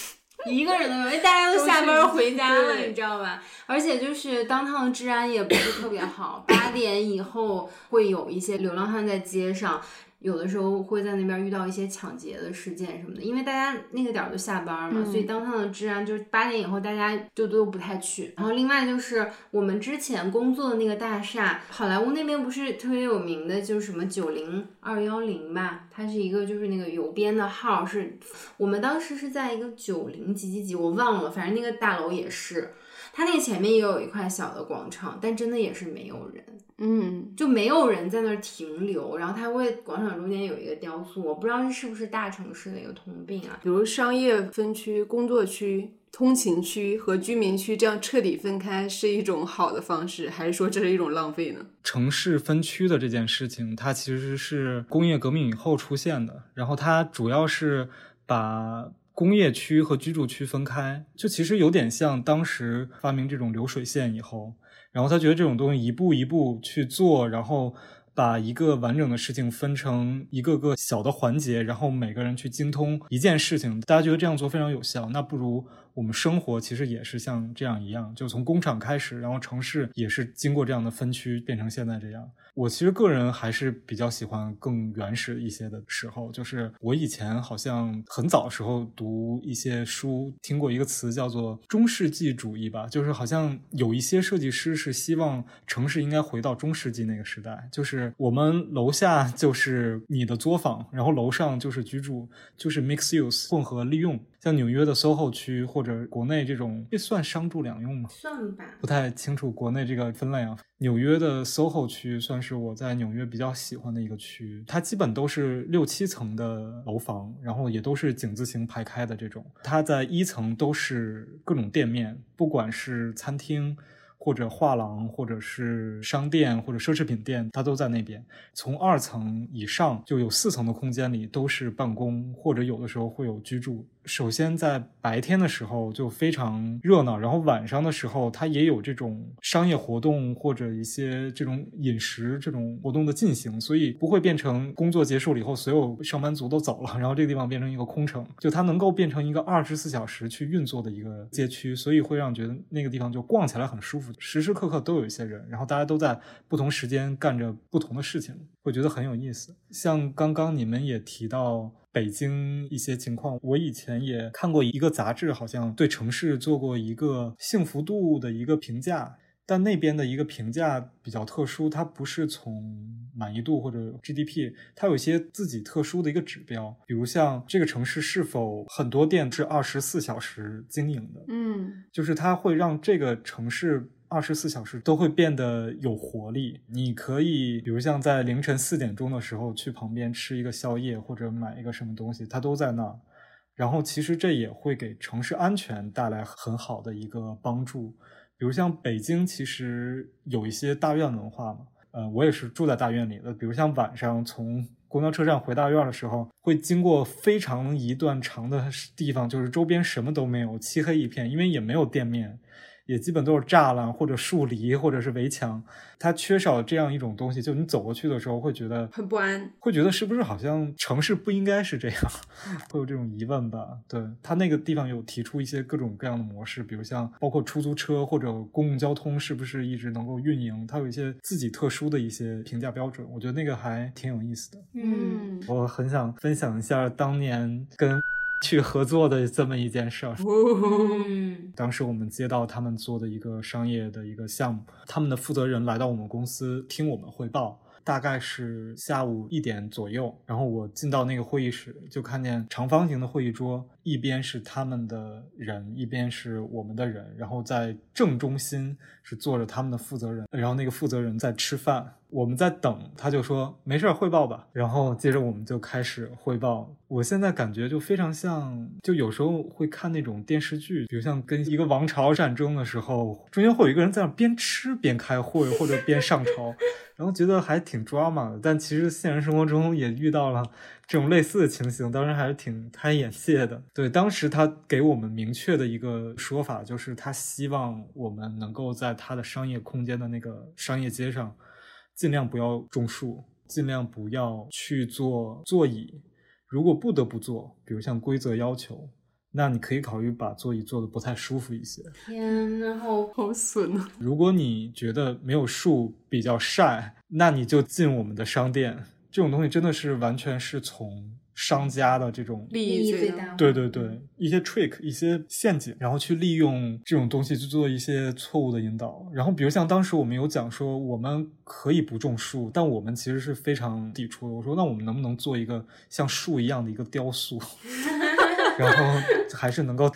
一个人都没有，因为大家都下班回家了，你知道吧？而且就是当趟的治安也不是特别好，八点以后会有一些流浪汉在街上。有的时候会在那边遇到一些抢劫的事件什么的，因为大家那个点儿都下班嘛，所以当趟的治安就是八点以后大家就都不太去。然后另外就是我们之前工作的那个大厦，好莱坞那边不是特别有名的，就是什么九零二幺零吧，它是一个就是那个邮编的号，是我们当时是在一个九零几几几，我忘了，反正那个大楼也是，它那个前面也有一块小的广场，但真的也是没有人。嗯，就没有人在那儿停留，然后它会广场中间有一个雕塑，我不知道是不是大城市的一个通病啊。比如商业分区、工作区、通勤区和居民区这样彻底分开是一种好的方式，还是说这是一种浪费呢？城市分区的这件事情，它其实是工业革命以后出现的，然后它主要是把工业区和居住区分开，就其实有点像当时发明这种流水线以后。然后他觉得这种东西一步一步去做，然后把一个完整的事情分成一个个小的环节，然后每个人去精通一件事情，大家觉得这样做非常有效。那不如我们生活其实也是像这样一样，就从工厂开始，然后城市也是经过这样的分区变成现在这样。我其实个人还是比较喜欢更原始一些的时候，就是我以前好像很早时候读一些书，听过一个词叫做中世纪主义吧，就是好像有一些设计师是希望城市应该回到中世纪那个时代，就是我们楼下就是你的作坊，然后楼上就是居住，就是 mix use 混合利用。像纽约的 SOHO 区或者国内这种，这算商住两用吗？算吧，不太清楚国内这个分类啊。纽约的 SOHO 区算是我在纽约比较喜欢的一个区，它基本都是六七层的楼房，然后也都是井字形排开的这种。它在一层都是各种店面，不管是餐厅。或者画廊，或者是商店，或者奢侈品店，它都在那边。从二层以上就有四层的空间里都是办公，或者有的时候会有居住。首先在白天的时候就非常热闹，然后晚上的时候它也有这种商业活动或者一些这种饮食这种活动的进行，所以不会变成工作结束了以后所有上班族都走了，然后这个地方变成一个空城。就它能够变成一个二十四小时去运作的一个街区，所以会让觉得那个地方就逛起来很舒服。时时刻刻都有一些人，然后大家都在不同时间干着不同的事情，会觉得很有意思。像刚刚你们也提到北京一些情况，我以前也看过一个杂志，好像对城市做过一个幸福度的一个评价。但那边的一个评价比较特殊，它不是从满意度或者 GDP，它有一些自己特殊的一个指标，比如像这个城市是否很多店是二十四小时经营的，嗯，就是它会让这个城市。二十四小时都会变得有活力。你可以，比如像在凌晨四点钟的时候去旁边吃一个宵夜，或者买一个什么东西，它都在那儿。然后其实这也会给城市安全带来很好的一个帮助。比如像北京，其实有一些大院文化嘛。呃，我也是住在大院里的。比如像晚上从公交车站回大院的时候，会经过非常一段长的地方，就是周边什么都没有，漆黑一片，因为也没有店面。也基本都是栅栏或者树篱或者是围墙，它缺少这样一种东西，就你走过去的时候会觉得很不安，会觉得是不是好像城市不应该是这样，会有这种疑问吧？对它那个地方有提出一些各种各样的模式，比如像包括出租车或者公共交通是不是一直能够运营，它有一些自己特殊的一些评价标准，我觉得那个还挺有意思的。嗯，我很想分享一下当年跟。去合作的这么一件事儿，当时我们接到他们做的一个商业的一个项目，他们的负责人来到我们公司听我们汇报，大概是下午一点左右，然后我进到那个会议室，就看见长方形的会议桌，一边是他们的人，一边是我们的人，然后在正中心是坐着他们的负责人，然后那个负责人在吃饭。我们在等，他就说没事儿汇报吧，然后接着我们就开始汇报。我现在感觉就非常像，就有时候会看那种电视剧，比如像跟一个王朝战争的时候，中间会有一个人在那边吃边开会或者边上朝，然后觉得还挺 drama 的。但其实现实生活中也遇到了这种类似的情形，当时还是挺开眼界的。对，当时他给我们明确的一个说法，就是他希望我们能够在他的商业空间的那个商业街上。尽量不要种树，尽量不要去做座椅。如果不得不做，比如像规则要求，那你可以考虑把座椅做的不太舒服一些。天呐，好好损啊！如果你觉得没有树比较晒，那你就进我们的商店。这种东西真的是完全是从。商家的这种利益最大，对对对，一些 trick，一些陷阱，然后去利用这种东西去做一些错误的引导。然后，比如像当时我们有讲说，我们可以不种树，但我们其实是非常抵触的。我说，那我们能不能做一个像树一样的一个雕塑？然后还是能够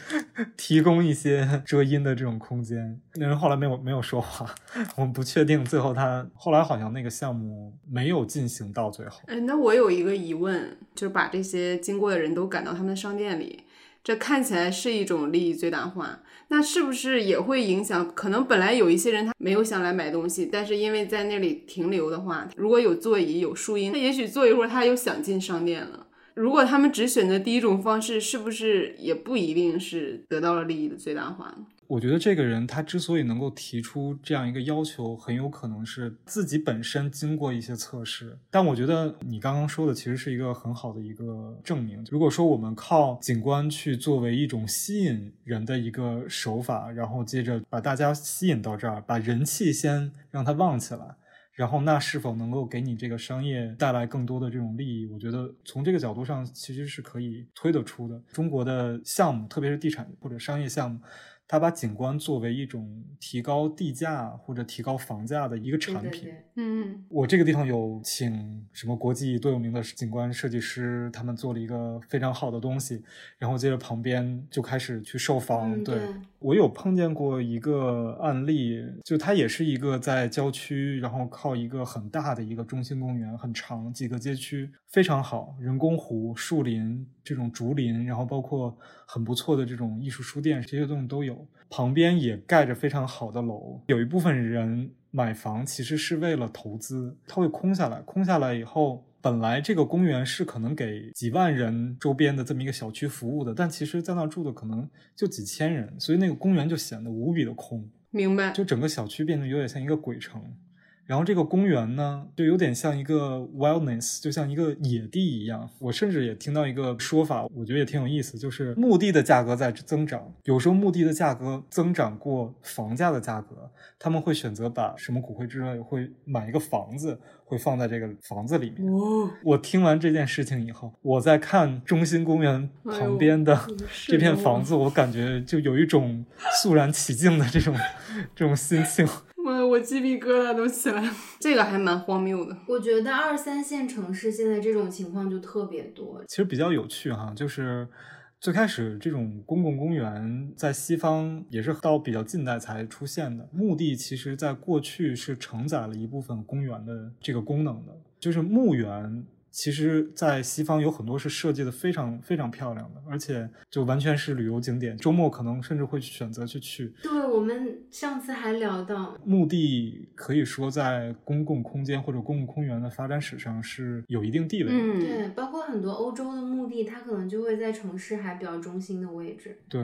提供一些遮阴的这种空间。那人后来没有没有说话，我们不确定最后他后来好像那个项目没有进行到最后。哎，那我有一个疑问，就是把这些经过的人都赶到他们的商店里，这看起来是一种利益最大化，那是不是也会影响？可能本来有一些人他没有想来买东西，但是因为在那里停留的话，如果有座椅有树荫，他也许坐一会儿他又想进商店了。如果他们只选择第一种方式，是不是也不一定是得到了利益的最大化呢？我觉得这个人他之所以能够提出这样一个要求，很有可能是自己本身经过一些测试。但我觉得你刚刚说的其实是一个很好的一个证明。如果说我们靠景观去作为一种吸引人的一个手法，然后接着把大家吸引到这儿，把人气先让它旺起来。然后，那是否能够给你这个商业带来更多的这种利益？我觉得从这个角度上，其实是可以推得出的。中国的项目，特别是地产或者商业项目。他把景观作为一种提高地价或者提高房价的一个产品。嗯，我这个地方有请什么国际多有名的景观设计师，他们做了一个非常好的东西，然后接着旁边就开始去售房。对我有碰见过一个案例，就它也是一个在郊区，然后靠一个很大的一个中心公园，很长几个街区，非常好，人工湖、树林这种竹林，然后包括很不错的这种艺术书店，这些东西都有。旁边也盖着非常好的楼，有一部分人买房其实是为了投资，它会空下来，空下来以后，本来这个公园是可能给几万人周边的这么一个小区服务的，但其实在那住的可能就几千人，所以那个公园就显得无比的空。明白，就整个小区变得有点像一个鬼城。然后这个公园呢，就有点像一个 wildness，就像一个野地一样。我甚至也听到一个说法，我觉得也挺有意思，就是墓地的价格在增长。有时候墓地的价格增长过房价的价格，他们会选择把什么骨灰之类，会买一个房子，会放在这个房子里面。我听完这件事情以后，我在看中心公园旁边的 这片房子，我感觉就有一种肃然起敬的这种这种心情。我鸡皮疙瘩都起来了，这个还蛮荒谬的。我觉得二三线城市现在这种情况就特别多。其实比较有趣哈，就是最开始这种公共公园在西方也是到比较近代才出现的，墓地其实在过去是承载了一部分公园的这个功能的，就是墓园。其实，在西方有很多是设计的非常非常漂亮的，而且就完全是旅游景点，周末可能甚至会选择去去。对我们上次还聊到，墓地可以说在公共空间或者公共公园的发展史上是有一定地位。嗯，对，包括很多欧洲的墓地，它可能就会在城市还比较中心的位置。对。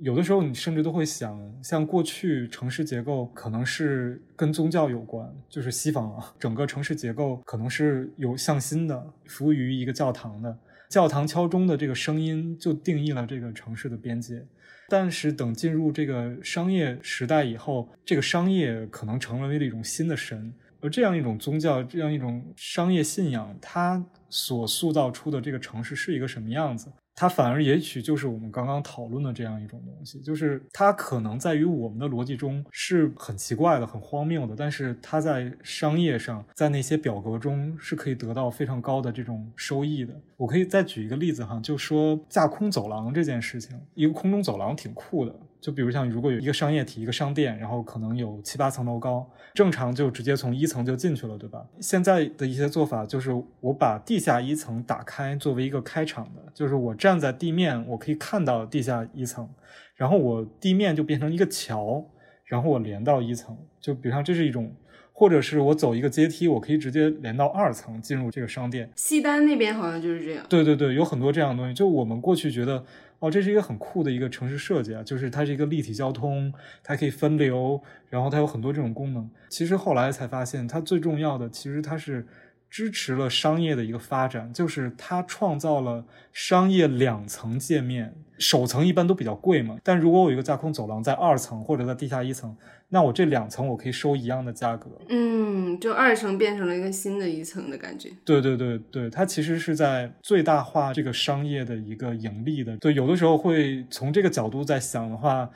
有的时候，你甚至都会想，像过去城市结构可能是跟宗教有关，就是西方啊，整个城市结构可能是有向心的，服务于一个教堂的，教堂敲钟的这个声音就定义了这个城市的边界。但是等进入这个商业时代以后，这个商业可能成为了一种新的神，而这样一种宗教，这样一种商业信仰，它所塑造出的这个城市是一个什么样子？它反而也许就是我们刚刚讨论的这样一种东西，就是它可能在于我们的逻辑中是很奇怪的、很荒谬的，但是它在商业上，在那些表格中是可以得到非常高的这种收益的。我可以再举一个例子哈，就说架空走廊这件事情，一个空中走廊挺酷的。就比如像如果有一个商业体、一个商店，然后可能有七八层楼高，正常就直接从一层就进去了，对吧？现在的一些做法就是我把地下一层打开，作为一个开场的，就是我站在地面，我可以看到地下一层，然后我地面就变成一个桥，然后我连到一层。就比如像这是一种，或者是我走一个阶梯，我可以直接连到二层进入这个商店。西单那边好像就是这样。对对对，有很多这样的东西。就我们过去觉得。哦，这是一个很酷的一个城市设计啊，就是它是一个立体交通，它可以分流，然后它有很多这种功能。其实后来才发现，它最重要的其实它是支持了商业的一个发展，就是它创造了商业两层界面。首层一般都比较贵嘛，但如果我有一个架空走廊在二层或者在地下一层。那我这两层我可以收一样的价格，嗯，就二层变成了一个新的一层的感觉。对对对对，它其实是在最大化这个商业的一个盈利的。对，有的时候会从这个角度在想的话。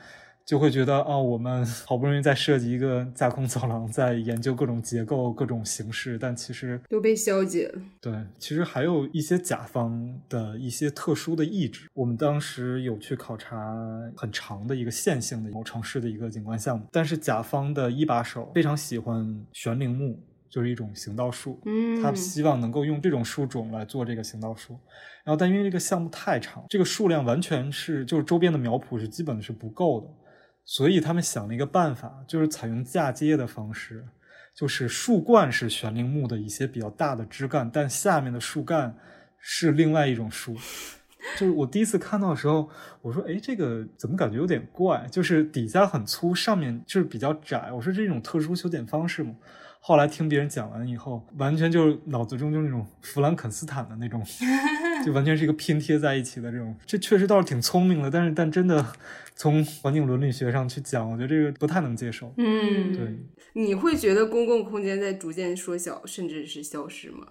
就会觉得哦，我们 好不容易在设计一个架空走廊，在研究各种结构、各种形式，但其实都被消解了。对，其实还有一些甲方的一些特殊的意志。我们当时有去考察很长的一个线性的某城市的一个景观项目，但是甲方的一把手非常喜欢悬铃木，就是一种行道树。嗯，他希望能够用这种树种来做这个行道树。然后，但因为这个项目太长，这个数量完全是就是周边的苗圃是基本是不够的。所以他们想了一个办法，就是采用嫁接的方式，就是树冠是悬铃木的一些比较大的枝干，但下面的树干是另外一种树。就是我第一次看到的时候，我说：“哎，这个怎么感觉有点怪？就是底下很粗，上面就是比较窄。”我说：“这种特殊修剪方式吗？”后来听别人讲完以后，完全就是脑子中就是那种弗兰肯斯坦的那种，就完全是一个拼贴在一起的这种。这确实倒是挺聪明的，但是但真的从环境伦理学上去讲，我觉得这个不太能接受。嗯，对。你会觉得公共空间在逐渐缩小，甚至是消失吗？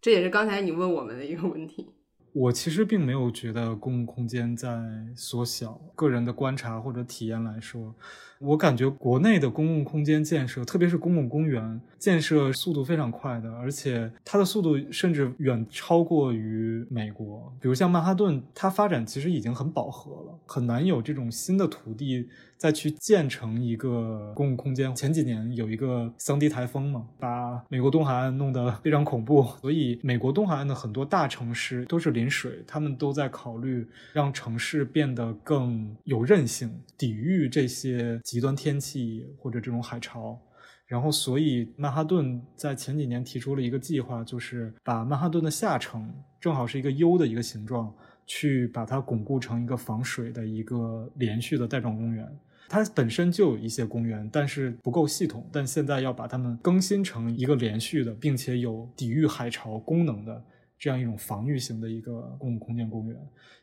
这也是刚才你问我们的一个问题。我其实并没有觉得公共空间在缩小。个人的观察或者体验来说。我感觉国内的公共空间建设，特别是公共公园建设速度非常快的，而且它的速度甚至远超过于美国。比如像曼哈顿，它发展其实已经很饱和了，很难有这种新的土地再去建成一个公共空间。前几年有一个桑迪台风嘛，把美国东海岸弄得非常恐怖，所以美国东海岸的很多大城市都是临水，他们都在考虑让城市变得更有韧性，抵御这些。极端天气或者这种海潮，然后所以曼哈顿在前几年提出了一个计划，就是把曼哈顿的下城正好是一个 U 的一个形状，去把它巩固成一个防水的一个连续的带状公园。它本身就有一些公园，但是不够系统，但现在要把它们更新成一个连续的，并且有抵御海潮功能的这样一种防御型的一个公共空间公园。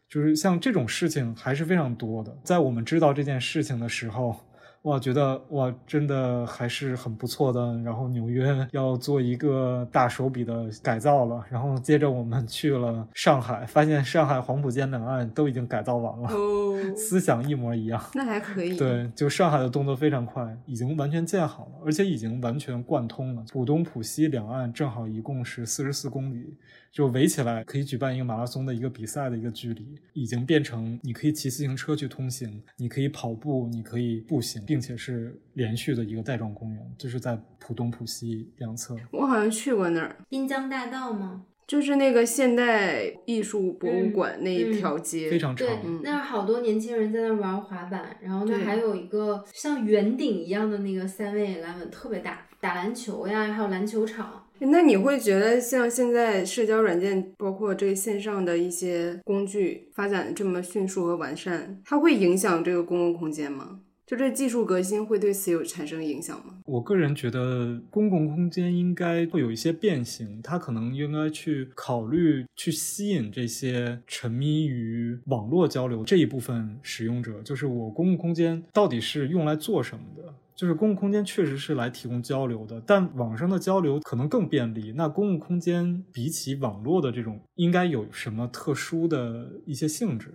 就是像这种事情还是非常多的。在我们知道这件事情的时候。哇，觉得哇，真的还是很不错的。然后纽约要做一个大手笔的改造了，然后接着我们去了上海，发现上海黄浦江两岸都已经改造完了，哦，思想一模一样。那还可以。对，就上海的动作非常快，已经完全建好了，而且已经完全贯通了。浦东、浦西两岸正好一共是四十四公里。就围起来可以举办一个马拉松的一个比赛的一个距离，已经变成你可以骑自行车去通行，你可以跑步，你可以步行，并且是连续的一个带状公园，就是在浦东、浦西两侧。我好像去过那儿，滨江大道吗？就是那个现代艺术博物馆那一条街，非常长。对，那儿好多年轻人在那玩滑板，然后那还有一个像圆顶一样的那个三位篮稳特别大，打篮球呀，还有篮球场。那你会觉得像现在社交软件，包括这个线上的一些工具发展的这么迅速和完善，它会影响这个公共空间吗？就这技术革新会对此有产生影响吗？我个人觉得公共空间应该会有一些变形，它可能应该去考虑去吸引这些沉迷于网络交流这一部分使用者，就是我公共空间到底是用来做什么的？就是公共空间确实是来提供交流的，但网上的交流可能更便利。那公共空间比起网络的这种，应该有什么特殊的一些性质？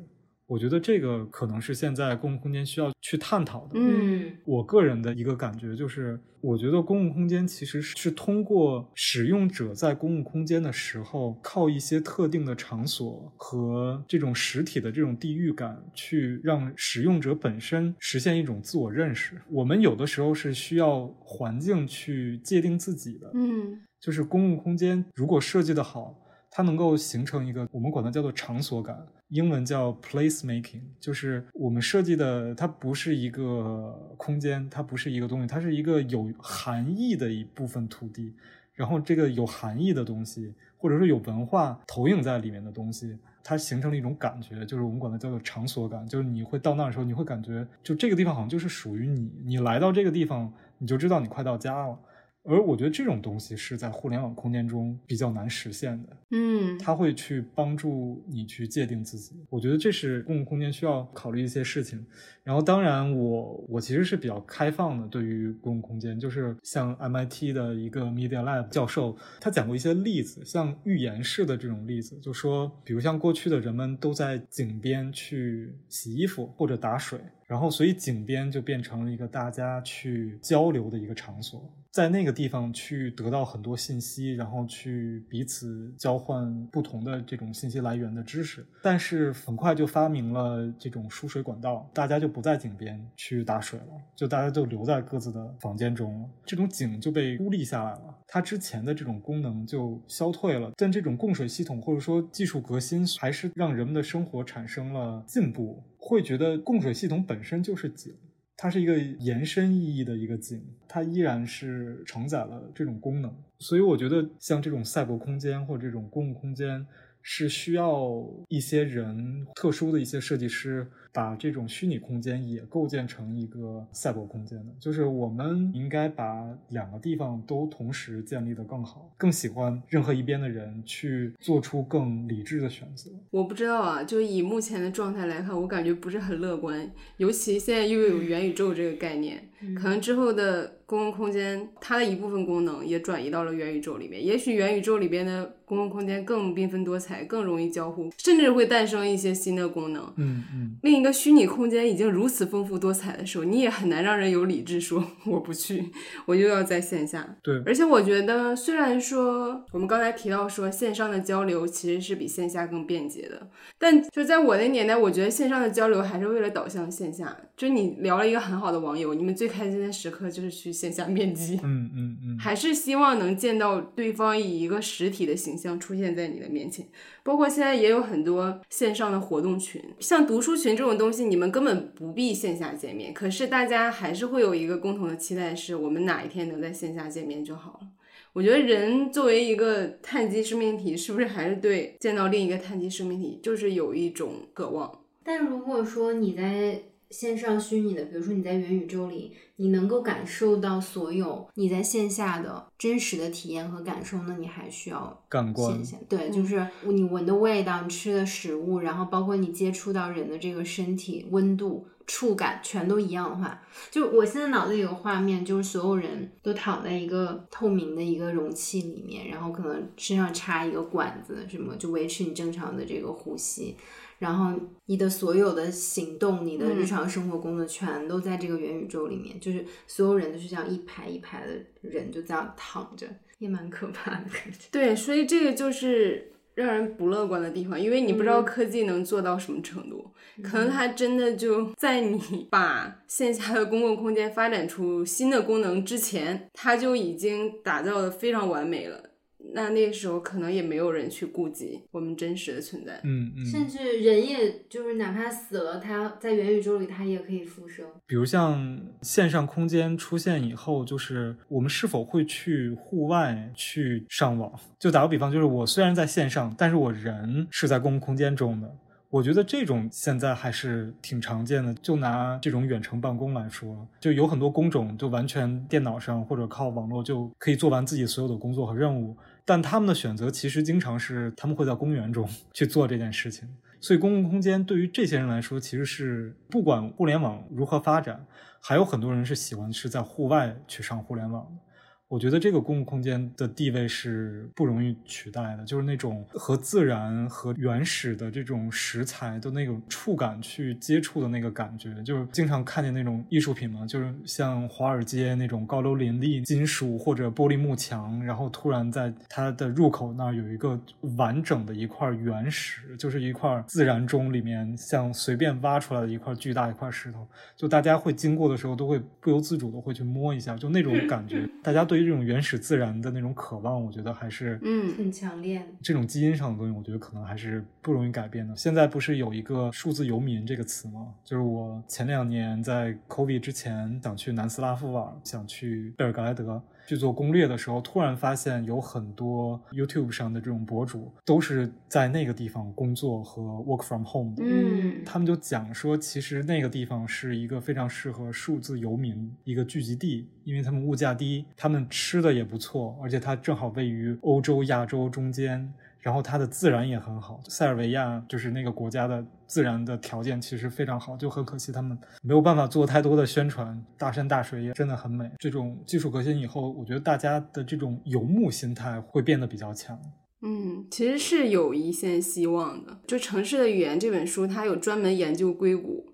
我觉得这个可能是现在公共空间需要去探讨的。嗯，我个人的一个感觉就是，我觉得公共空间其实是通过使用者在公共空间的时候，靠一些特定的场所和这种实体的这种地域感，去让使用者本身实现一种自我认识。我们有的时候是需要环境去界定自己的。嗯，就是公共空间如果设计的好。它能够形成一个我们管它叫做场所感，英文叫 place making，就是我们设计的它不是一个空间，它不是一个东西，它是一个有含义的一部分土地。然后这个有含义的东西，或者说有文化投影在里面的东西，它形成了一种感觉，就是我们管它叫做场所感，就是你会到那的时候，你会感觉就这个地方好像就是属于你，你来到这个地方，你就知道你快到家了。而我觉得这种东西是在互联网空间中比较难实现的，嗯，它会去帮助你去界定自己。我觉得这是公共空间需要考虑一些事情。然后，当然，我我其实是比较开放的，对于公共空间，就是像 MIT 的一个 Media Lab 教授，他讲过一些例子，像预言式的这种例子，就说，比如像过去的人们都在井边去洗衣服或者打水。然后，所以井边就变成了一个大家去交流的一个场所，在那个地方去得到很多信息，然后去彼此交换不同的这种信息来源的知识。但是很快就发明了这种输水管道，大家就不在井边去打水了，就大家就留在各自的房间中了，这种井就被孤立下来了，它之前的这种功能就消退了。但这种供水系统或者说技术革新，还是让人们的生活产生了进步。会觉得供水系统本身就是井，它是一个延伸意义的一个景，它依然是承载了这种功能。所以我觉得像这种赛博空间或者这种公共空间，是需要一些人特殊的一些设计师。把这种虚拟空间也构建成一个赛博空间的，就是我们应该把两个地方都同时建立的更好。更喜欢任何一边的人去做出更理智的选择。我不知道啊，就以目前的状态来看，我感觉不是很乐观。尤其现在又有元宇宙这个概念，可能之后的公共空间它的一部分功能也转移到了元宇宙里面。也许元宇宙里边的公共空间更缤纷多彩，更容易交互，甚至会诞生一些新的功能。嗯嗯。另一个虚拟空间已经如此丰富多彩的时候，你也很难让人有理智说我不去，我就要在线下。对，而且我觉得，虽然说我们刚才提到说线上的交流其实是比线下更便捷的，但就在我那年代，我觉得线上的交流还是为了导向线下。就你聊了一个很好的网友，你们最开心的时刻就是去线下面基。嗯嗯嗯，还是希望能见到对方以一个实体的形象出现在你的面前。包括现在也有很多线上的活动群，像读书群这种东西，你们根本不必线下见面，可是大家还是会有一个共同的期待，是我们哪一天能在线下见面就好了。我觉得人作为一个碳基生命体，是不是还是对见到另一个碳基生命体就是有一种渴望？但如果说你在线上虚拟的，比如说你在元宇宙里，你能够感受到所有你在线下的真实的体验和感受，那你还需要感官。对，就是你闻的味道，你吃的食物，然后包括你接触到人的这个身体温度、触感，全都一样的话，就我现在脑子里有个画面，就是所有人都躺在一个透明的一个容器里面，然后可能身上插一个管子，什么就维持你正常的这个呼吸。然后你的所有的行动，你的日常生活、工作全都在这个元宇宙里面，就是所有人都是这样一排一排的人就这样躺着，也蛮可怕的感觉。对，所以这个就是让人不乐观的地方，因为你不知道科技能做到什么程度，可能它真的就在你 把线下的公共空间发展出新的功能之前，它就已经打造的非常完美了。那那时候可能也没有人去顾及我们真实的存在，嗯嗯，甚至人也就是哪怕死了，他在元宇宙里他也可以复生。比如像线上空间出现以后，就是我们是否会去户外去上网？就打个比方，就是我虽然在线上，但是我人是在公共空间中的。我觉得这种现在还是挺常见的。就拿这种远程办公来说，就有很多工种就完全电脑上或者靠网络就可以做完自己所有的工作和任务。但他们的选择其实经常是他们会在公园中 去做这件事情，所以公共空间对于这些人来说，其实是不管互联网如何发展，还有很多人是喜欢是在户外去上互联网的。我觉得这个公共空间的地位是不容易取代的，就是那种和自然和原始的这种食材的那种触感去接触的那个感觉，就是经常看见那种艺术品嘛，就是像华尔街那种高楼林立、金属或者玻璃幕墙，然后突然在它的入口那儿有一个完整的一块原石，就是一块自然中里面像随便挖出来的一块巨大一块石头，就大家会经过的时候都会不由自主的会去摸一下，就那种感觉，大家对。对于这种原始自然的那种渴望，我觉得还是嗯很强烈。这种基因上的东西，我觉得可能还是不容易改变的。现在不是有一个数字游民这个词吗？就是我前两年在 COVID 之前想去南斯拉夫玩，想去贝尔格莱德。去做攻略的时候，突然发现有很多 YouTube 上的这种博主都是在那个地方工作和 work from home 的。嗯，他们就讲说，其实那个地方是一个非常适合数字游民一个聚集地，因为他们物价低，他们吃的也不错，而且它正好位于欧洲、亚洲中间。然后它的自然也很好，塞尔维亚就是那个国家的自然的条件其实非常好，就很可惜他们没有办法做太多的宣传。大山大水也真的很美。这种技术革新以后，我觉得大家的这种游牧心态会变得比较强。嗯，其实是有一线希望的。就《城市的语言》这本书，它有专门研究硅谷，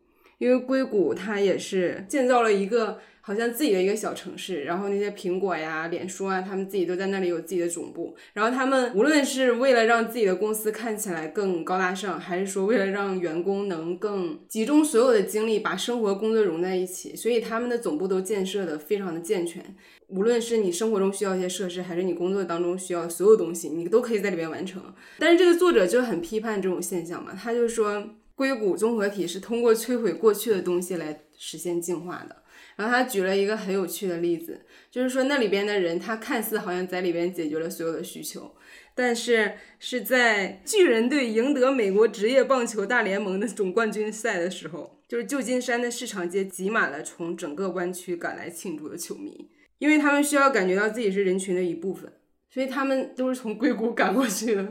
因为硅谷它也是建造了一个。好像自己的一个小城市，然后那些苹果呀、脸书啊，他们自己都在那里有自己的总部。然后他们无论是为了让自己的公司看起来更高大上，还是说为了让员工能更集中所有的精力把生活工作融在一起，所以他们的总部都建设的非常的健全。无论是你生活中需要一些设施，还是你工作当中需要所有东西，你都可以在里面完成。但是这个作者就很批判这种现象嘛，他就说硅谷综合体是通过摧毁过去的东西来实现进化的。然后他举了一个很有趣的例子，就是说那里边的人，他看似好像在里边解决了所有的需求，但是是在巨人队赢得美国职业棒球大联盟的总冠军赛的时候，就是旧金山的市场街挤满了从整个湾区赶来庆祝的球迷，因为他们需要感觉到自己是人群的一部分，所以他们都是从硅谷赶过去的，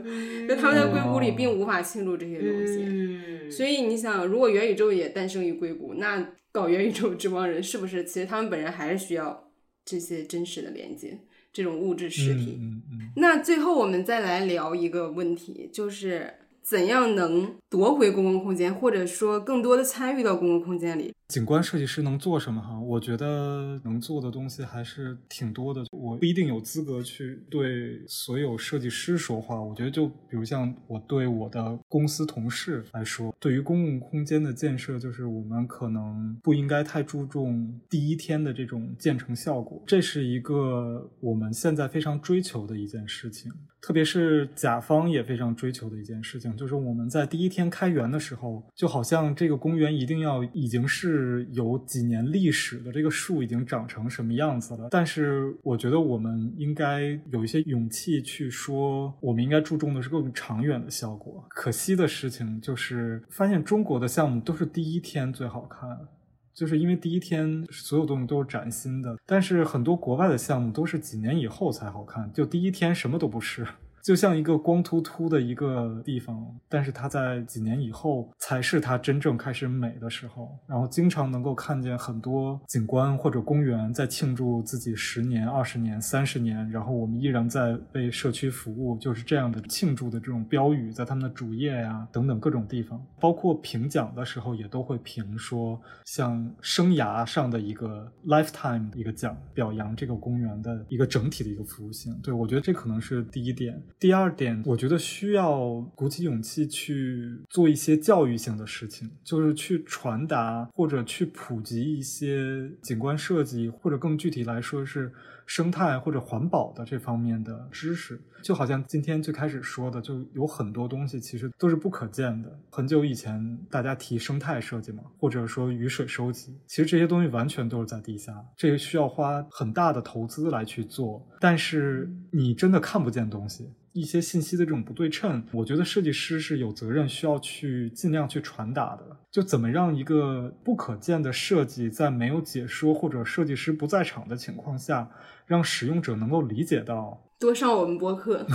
就他们在硅谷里并无法庆祝这些东西，所以你想，如果元宇宙也诞生于硅谷，那。搞元宇宙这帮人是不是？其实他们本人还是需要这些真实的连接，这种物质实体。那最后我们再来聊一个问题，就是怎样能夺回公共空间，或者说更多的参与到公共空间里。景观设计师能做什么哈？我觉得能做的东西还是挺多的。我不一定有资格去对所有设计师说话。我觉得就比如像我对我的公司同事来说，对于公共空间的建设，就是我们可能不应该太注重第一天的这种建成效果。这是一个我们现在非常追求的一件事情，特别是甲方也非常追求的一件事情，就是我们在第一天开园的时候，就好像这个公园一定要已经是。有几年历史的，这个树已经长成什么样子了？但是我觉得我们应该有一些勇气去说，我们应该注重的是更长远的效果。可惜的事情就是，发现中国的项目都是第一天最好看。就是因为第一天所有东西都是崭新的，但是很多国外的项目都是几年以后才好看，就第一天什么都不是。就像一个光秃秃的一个地方，但是它在几年以后才是它真正开始美的时候。然后经常能够看见很多景观或者公园在庆祝自己十年、二十年、三十年，然后我们依然在为社区服务，就是这样的庆祝的这种标语在他们的主页呀等等各种地方。包括评奖的时候也都会评说，像生涯上的一个 lifetime 一个奖，表扬这个公园的一个整体的一个服务性。对我觉得这可能是第一点。第二点，我觉得需要鼓起勇气去做一些教育性的事情，就是去传达或者去普及一些景观设计，或者更具体来说是生态或者环保的这方面的知识。就好像今天最开始说的，就有很多东西其实都是不可见的。很久以前大家提生态设计嘛，或者说雨水收集，其实这些东西完全都是在地下，这个需要花很大的投资来去做，但是你真的看不见东西。一些信息的这种不对称，我觉得设计师是有责任需要去尽量去传达的。就怎么让一个不可见的设计，在没有解说或者设计师不在场的情况下，让使用者能够理解到。多上我们播客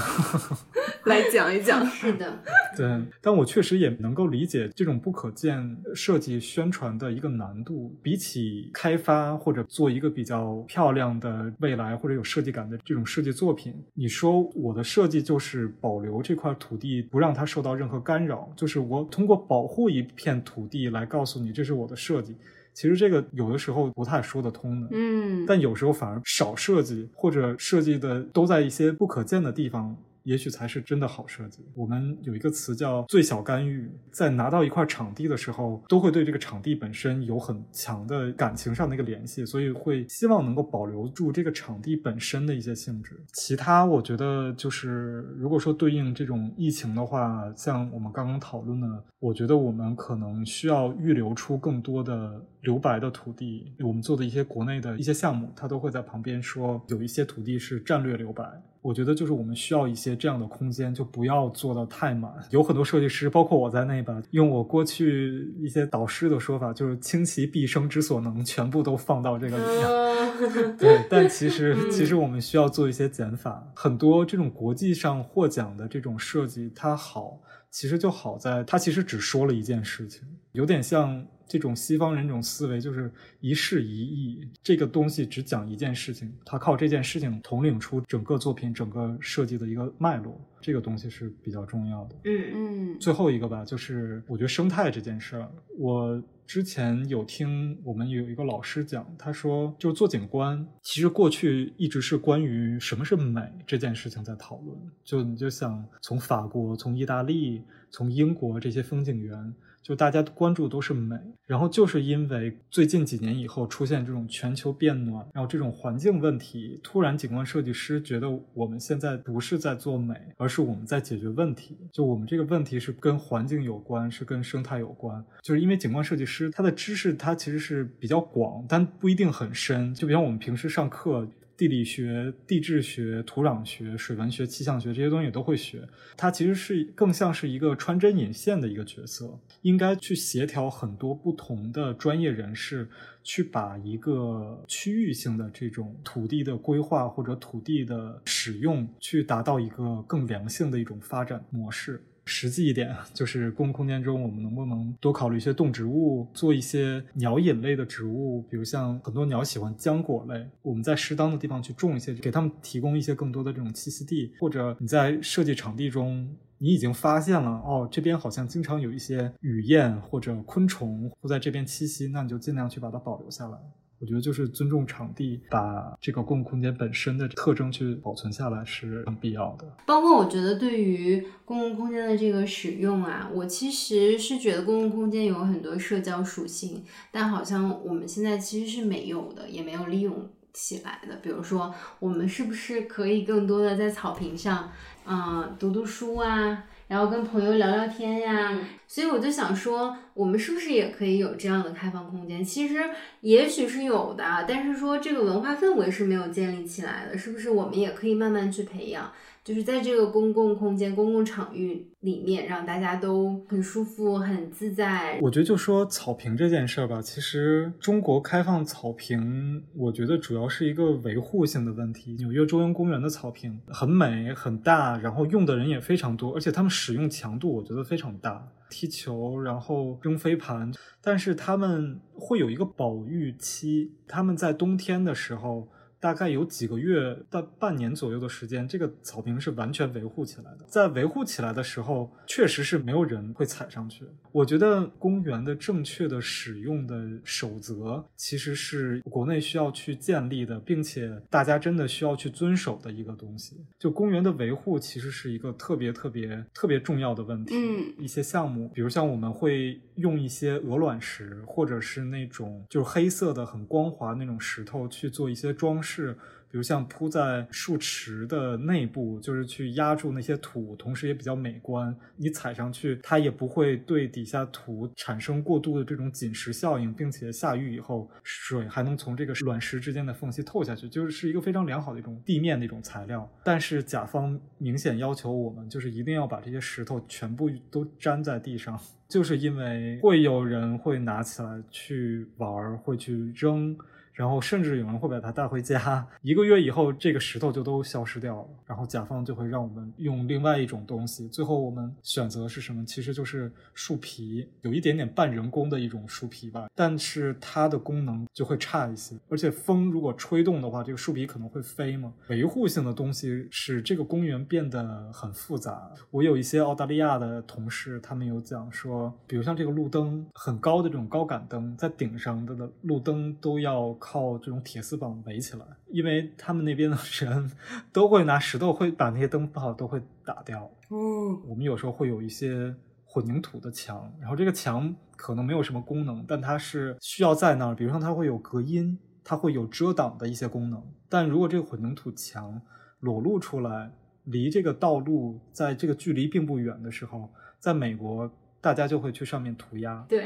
来讲一讲。是的，对，但我确实也能够理解这种不可见设计宣传的一个难度。比起开发或者做一个比较漂亮的未来或者有设计感的这种设计作品，你说我的设计就是保留这块土地，不让它受到任何干扰，就是我通过保护一片土地来告诉你这是我的设计。其实这个有的时候不太说得通的，嗯，但有时候反而少设计或者设计的都在一些不可见的地方。也许才是真的好设计。我们有一个词叫“最小干预”，在拿到一块场地的时候，都会对这个场地本身有很强的感情上的一个联系，所以会希望能够保留住这个场地本身的一些性质。其他，我觉得就是如果说对应这种疫情的话，像我们刚刚讨论的，我觉得我们可能需要预留出更多的留白的土地。我们做的一些国内的一些项目，它都会在旁边说有一些土地是战略留白。我觉得就是我们需要一些这样的空间，就不要做的太满。有很多设计师，包括我在内吧，用我过去一些导师的说法，就是倾其毕生之所能，全部都放到这个里面。对，但其实其实我们需要做一些减法。很多这种国际上获奖的这种设计，它好，其实就好在它其实只说了一件事情，有点像。这种西方人这种思维就是一事一议，这个东西只讲一件事情，他靠这件事情统领出整个作品、整个设计的一个脉络，这个东西是比较重要的。嗯嗯。最后一个吧，就是我觉得生态这件事儿，我之前有听我们有一个老师讲，他说，就做景观，其实过去一直是关于什么是美这件事情在讨论。就你就想从法国、从意大利、从英国这些风景园。就大家关注都是美，然后就是因为最近几年以后出现这种全球变暖，然后这种环境问题，突然景观设计师觉得我们现在不是在做美，而是我们在解决问题。就我们这个问题是跟环境有关，是跟生态有关。就是因为景观设计师他的知识他其实是比较广，但不一定很深。就比如我们平时上课。地理学、地质学、土壤学、水文学、气象学这些东西都会学，它其实是更像是一个穿针引线的一个角色，应该去协调很多不同的专业人士，去把一个区域性的这种土地的规划或者土地的使用，去达到一个更良性的一种发展模式。实际一点，就是公共空间中，我们能不能多考虑一些动植物，做一些鸟饮类的植物，比如像很多鸟喜欢浆果类，我们在适当的地方去种一些，给它们提供一些更多的这种栖息地。或者你在设计场地中，你已经发现了，哦，这边好像经常有一些雨燕或者昆虫会在这边栖息，那你就尽量去把它保留下来。我觉得就是尊重场地，把这个公共空间本身的特征去保存下来是很必要的。包括我觉得对于公共空间的这个使用啊，我其实是觉得公共空间有很多社交属性，但好像我们现在其实是没有的，也没有利用起来的。比如说，我们是不是可以更多的在草坪上，嗯，读读书啊？然后跟朋友聊聊天呀，所以我就想说，我们是不是也可以有这样的开放空间？其实也许是有的，但是说这个文化氛围是没有建立起来的，是不是我们也可以慢慢去培养？就是在这个公共空间、公共场域里面，让大家都很舒服、很自在。我觉得就说草坪这件事儿吧，其实中国开放草坪，我觉得主要是一个维护性的问题。纽约中央公园的草坪很美、很大，然后用的人也非常多，而且他们使用强度我觉得非常大，踢球，然后扔飞盘，但是他们会有一个保育期，他们在冬天的时候。大概有几个月到半年左右的时间，这个草坪是完全维护起来的。在维护起来的时候，确实是没有人会踩上去。我觉得公园的正确的使用的守则，其实是国内需要去建立的，并且大家真的需要去遵守的一个东西。就公园的维护，其实是一个特别特别特别重要的问题。嗯，一些项目，比如像我们会用一些鹅卵石，或者是那种就是黑色的很光滑那种石头去做一些装饰。比如像铺在树池的内部，就是去压住那些土，同时也比较美观。你踩上去，它也不会对底下土产生过度的这种紧实效应，并且下雨以后，水还能从这个卵石之间的缝隙透下去，就是是一个非常良好的一种地面的一种材料。但是甲方明显要求我们，就是一定要把这些石头全部都粘在地上，就是因为会有人会拿起来去玩，会去扔。然后甚至有人会把它带回家，一个月以后这个石头就都消失掉了。然后甲方就会让我们用另外一种东西，最后我们选择是什么？其实就是树皮，有一点点半人工的一种树皮吧，但是它的功能就会差一些。而且风如果吹动的话，这个树皮可能会飞嘛。维护性的东西使这个公园变得很复杂。我有一些澳大利亚的同事，他们有讲说，比如像这个路灯很高的这种高杆灯，在顶上的路灯都要。靠这种铁丝网围起来，因为他们那边的人 都会拿石头，会把那些灯泡都会打掉。哦，我们有时候会有一些混凝土的墙，然后这个墙可能没有什么功能，但它是需要在那儿。比如说，它会有隔音，它会有遮挡的一些功能。但如果这个混凝土墙裸露出来，离这个道路在这个距离并不远的时候，在美国大家就会去上面涂鸦。对，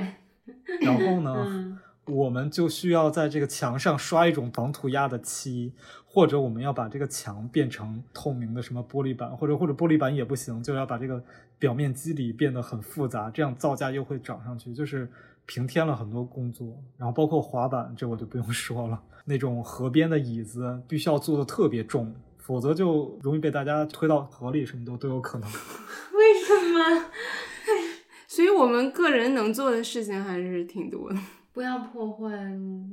然后呢？我们就需要在这个墙上刷一种防涂鸦的漆，或者我们要把这个墙变成透明的什么玻璃板，或者或者玻璃板也不行，就要把这个表面肌理变得很复杂，这样造价又会涨上去，就是平添了很多工作。然后包括滑板，这我就不用说了，那种河边的椅子必须要做的特别重，否则就容易被大家推到河里，什么都都有可能。为什么？所以我们个人能做的事情还是挺多的。不要破坏。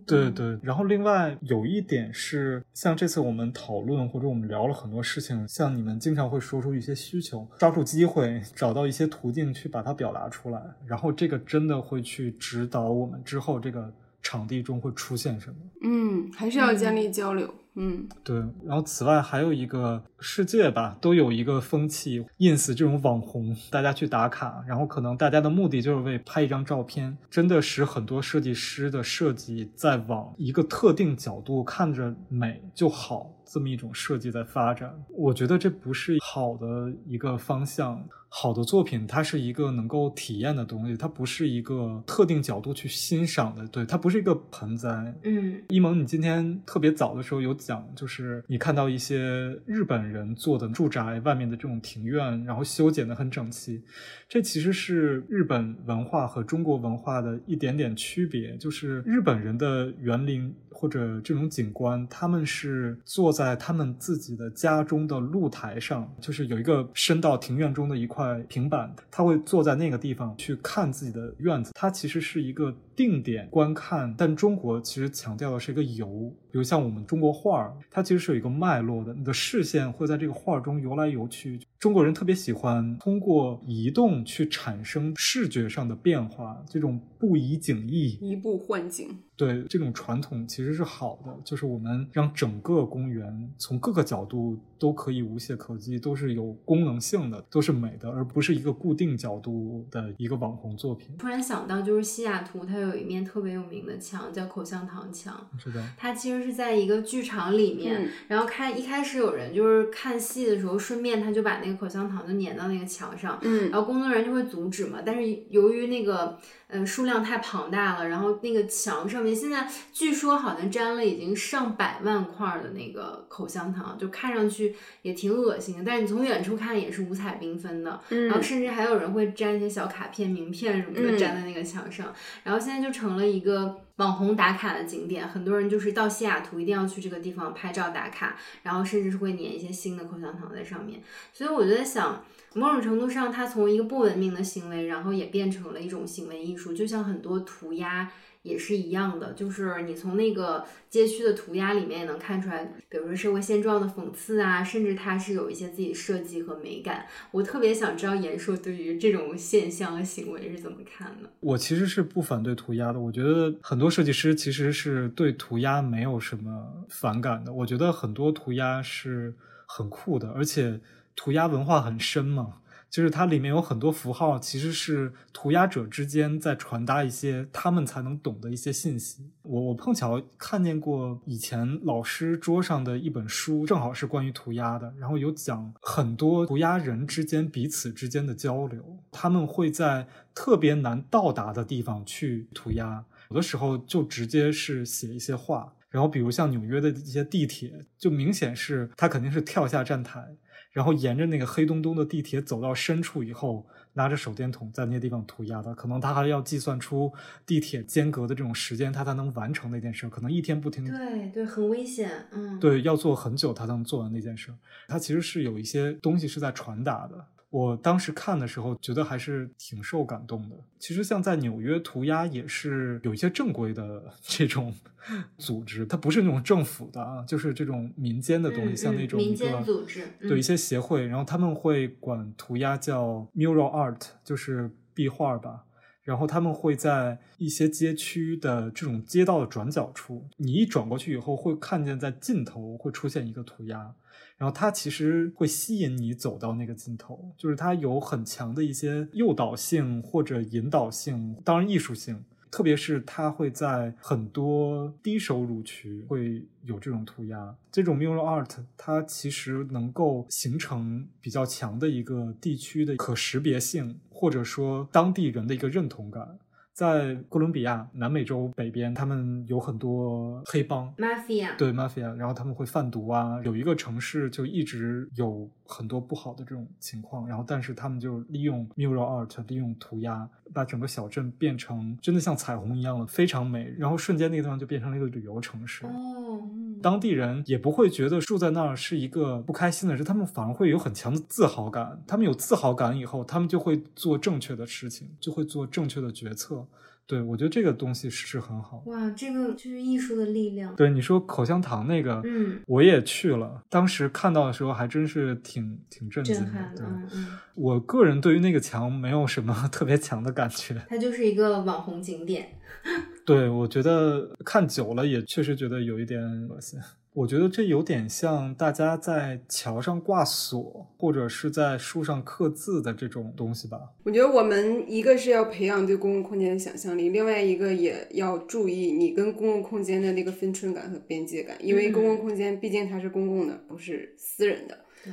对对，然后另外有一点是，像这次我们讨论或者我们聊了很多事情，像你们经常会说出一些需求，抓住机会，找到一些途径去把它表达出来，然后这个真的会去指导我们之后这个场地中会出现什么。嗯，还是要建立交流。嗯，对。然后此外还有一个世界吧，都有一个风气，ins 这种网红，大家去打卡，然后可能大家的目的就是为拍一张照片，真的使很多设计师的设计在往一个特定角度看着美就好这么一种设计在发展。我觉得这不是好的一个方向。好的作品，它是一个能够体验的东西，它不是一个特定角度去欣赏的。对，它不是一个盆栽。嗯，一萌，你今天特别早的时候有讲，就是你看到一些日本人做的住宅外面的这种庭院，然后修剪的很整齐。这其实是日本文化和中国文化的一点点区别，就是日本人的园林。或者这种景观，他们是坐在他们自己的家中的露台上，就是有一个伸到庭院中的一块平板，他会坐在那个地方去看自己的院子。它其实是一个定点观看，但中国其实强调的是一个游。比如像我们中国画儿，它其实是有一个脉络的，你的视线会在这个画中游来游去。中国人特别喜欢通过移动去产生视觉上的变化，这种不移景意，移步换景。对这种传统其实是好的，就是我们让整个公园从各个角度都可以无懈可击，都是有功能性的，都是美的，而不是一个固定角度的一个网红作品。突然想到，就是西雅图，它有一面特别有名的墙叫口香糖墙，是的，它其实是在一个剧场里面，然后开一开始有人就是看戏的时候，顺便他就把那个口香糖就粘到那个墙上，嗯，然后工作人员就会阻止嘛，但是由于那个。嗯，数量太庞大了，然后那个墙上面现在据说好像粘了已经上百万块的那个口香糖，就看上去也挺恶心的。但是你从远处看也是五彩缤纷的，然后甚至还有人会粘一些小卡片、名片什么的粘在那个墙上。然后现在就成了一个网红打卡的景点，很多人就是到西雅图一定要去这个地方拍照打卡，然后甚至是会粘一些新的口香糖在上面。所以我就在想。某种程度上，它从一个不文明的行为，然后也变成了一种行为艺术，就像很多涂鸦也是一样的。就是你从那个街区的涂鸦里面也能看出来，比如说社会现状的讽刺啊，甚至它是有一些自己设计和美感。我特别想知道严硕对于这种现象和行为是怎么看的。我其实是不反对涂鸦的，我觉得很多设计师其实是对涂鸦没有什么反感的。我觉得很多涂鸦是很酷的，而且。涂鸦文化很深嘛，就是它里面有很多符号，其实是涂鸦者之间在传达一些他们才能懂的一些信息。我我碰巧看见过以前老师桌上的一本书，正好是关于涂鸦的，然后有讲很多涂鸦人之间彼此之间的交流，他们会在特别难到达的地方去涂鸦，有的时候就直接是写一些话，然后比如像纽约的一些地铁，就明显是他肯定是跳下站台。然后沿着那个黑洞洞的地铁走到深处以后，拿着手电筒在那些地方涂鸦的，可能他还要计算出地铁间隔的这种时间，他才能完成那件事。可能一天不停。对对，很危险。嗯，对，要做很久他才能做完那件事。他其实是有一些东西是在传达的。我当时看的时候，觉得还是挺受感动的。其实像在纽约涂鸦也是有一些正规的 这种 组织，它不是那种政府的啊，就是这种民间的东西，像那种民间组织，对一些协会，然后他们会管涂鸦叫 mural art，就是壁画吧。然后他们会在一些街区的这种街道的转角处，你一转过去以后，会看见在尽头会出现一个涂鸦。然后它其实会吸引你走到那个尽头，就是它有很强的一些诱导性或者引导性，当然艺术性，特别是它会在很多低收入区会有这种涂鸦，这种 mural art 它其实能够形成比较强的一个地区的可识别性，或者说当地人的一个认同感。在哥伦比亚南美洲北边，他们有很多黑帮，mafia，对 mafia，然后他们会贩毒啊。有一个城市就一直有很多不好的这种情况，然后但是他们就利用 mural art，利用涂鸦，把整个小镇变成真的像彩虹一样的非常美，然后瞬间那个地方就变成了一个旅游城市。哦，当地人也不会觉得住在那儿是一个不开心的事，他们反而会有很强的自豪感。他们有自豪感以后，他们就会做正确的事情，就会做正确的决策。对，我觉得这个东西是很好。哇，这个就是艺术的力量。对，你说口香糖那个，嗯，我也去了，当时看到的时候还真是挺挺震惊的。对，嗯，我个人对于那个墙没有什么 特别强的感觉。它就是一个网红景点。对，我觉得看久了也确实觉得有一点恶心。我觉得这有点像大家在桥上挂锁，或者是在树上刻字的这种东西吧。我觉得我们一个是要培养对公共空间的想象力，另外一个也要注意你跟公共空间的那个分寸感和边界感，因为公共空间毕竟它是公共的，不是私人的。对，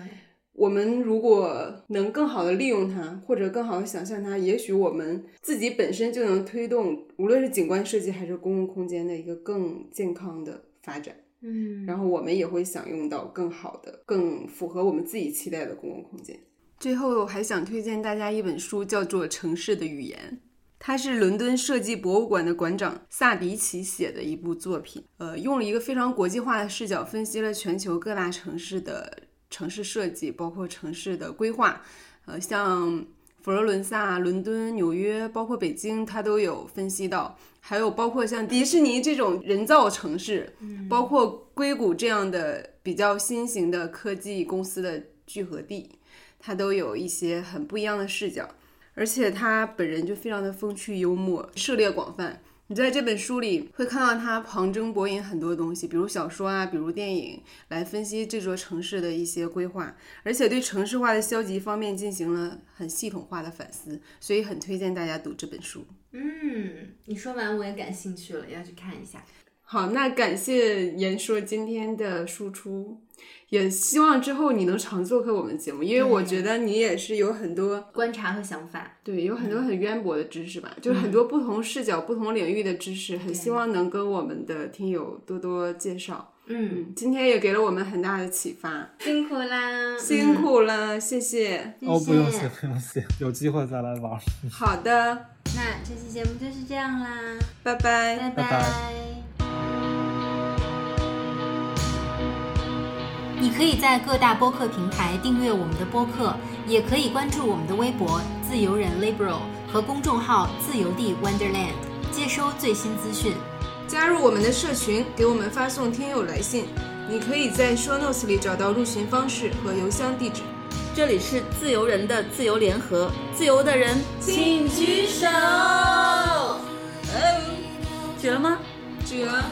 我们如果能更好的利用它，或者更好的想象它，也许我们自己本身就能推动，无论是景观设计还是公共空间的一个更健康的发展。嗯，然后我们也会享用到更好的、更符合我们自己期待的公共空间。最后，我还想推荐大家一本书，叫做《城市的语言》，它是伦敦设计博物馆的馆长萨迪奇写的一部作品。呃，用了一个非常国际化的视角，分析了全球各大城市的城市设计，包括城市的规划。呃，像佛罗伦萨、伦敦、纽约，包括北京，它都有分析到。还有包括像迪士尼这种人造城市，包括硅谷这样的比较新型的科技公司的聚合地，它都有一些很不一样的视角。而且他本人就非常的风趣幽默，涉猎广泛，你在这本书里会看到他旁征博引很多东西，比如小说啊，比如电影，来分析这座城市的一些规划，而且对城市化的消极方面进行了很系统化的反思，所以很推荐大家读这本书。嗯，你说完我也感兴趣了，要去看一下。好，那感谢言说今天的输出，也希望之后你能常做客我们节目，因为我觉得你也是有很多观察和想法，对，有很多很渊博的知识吧，就是很多不同视角、不同领域的知识，很希望能跟我们的听友多多介绍。嗯，今天也给了我们很大的启发，辛苦啦，辛苦了，谢谢。哦，不用谢，不用谢，有机会再来玩。好的，那这期节目就是这样啦，拜拜，拜拜。你可以在各大播客平台订阅我们的播客，也可以关注我们的微博“自由人 Liberal” 和公众号“自由地 Wonderland”，接收最新资讯。加入我们的社群给我们发送听友来信你可以在 show notes 里找到入群方式和邮箱地址。这里是自由人的自由联合自由的人请举手。哦举了吗举了哈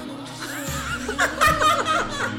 哈哈哈哈哈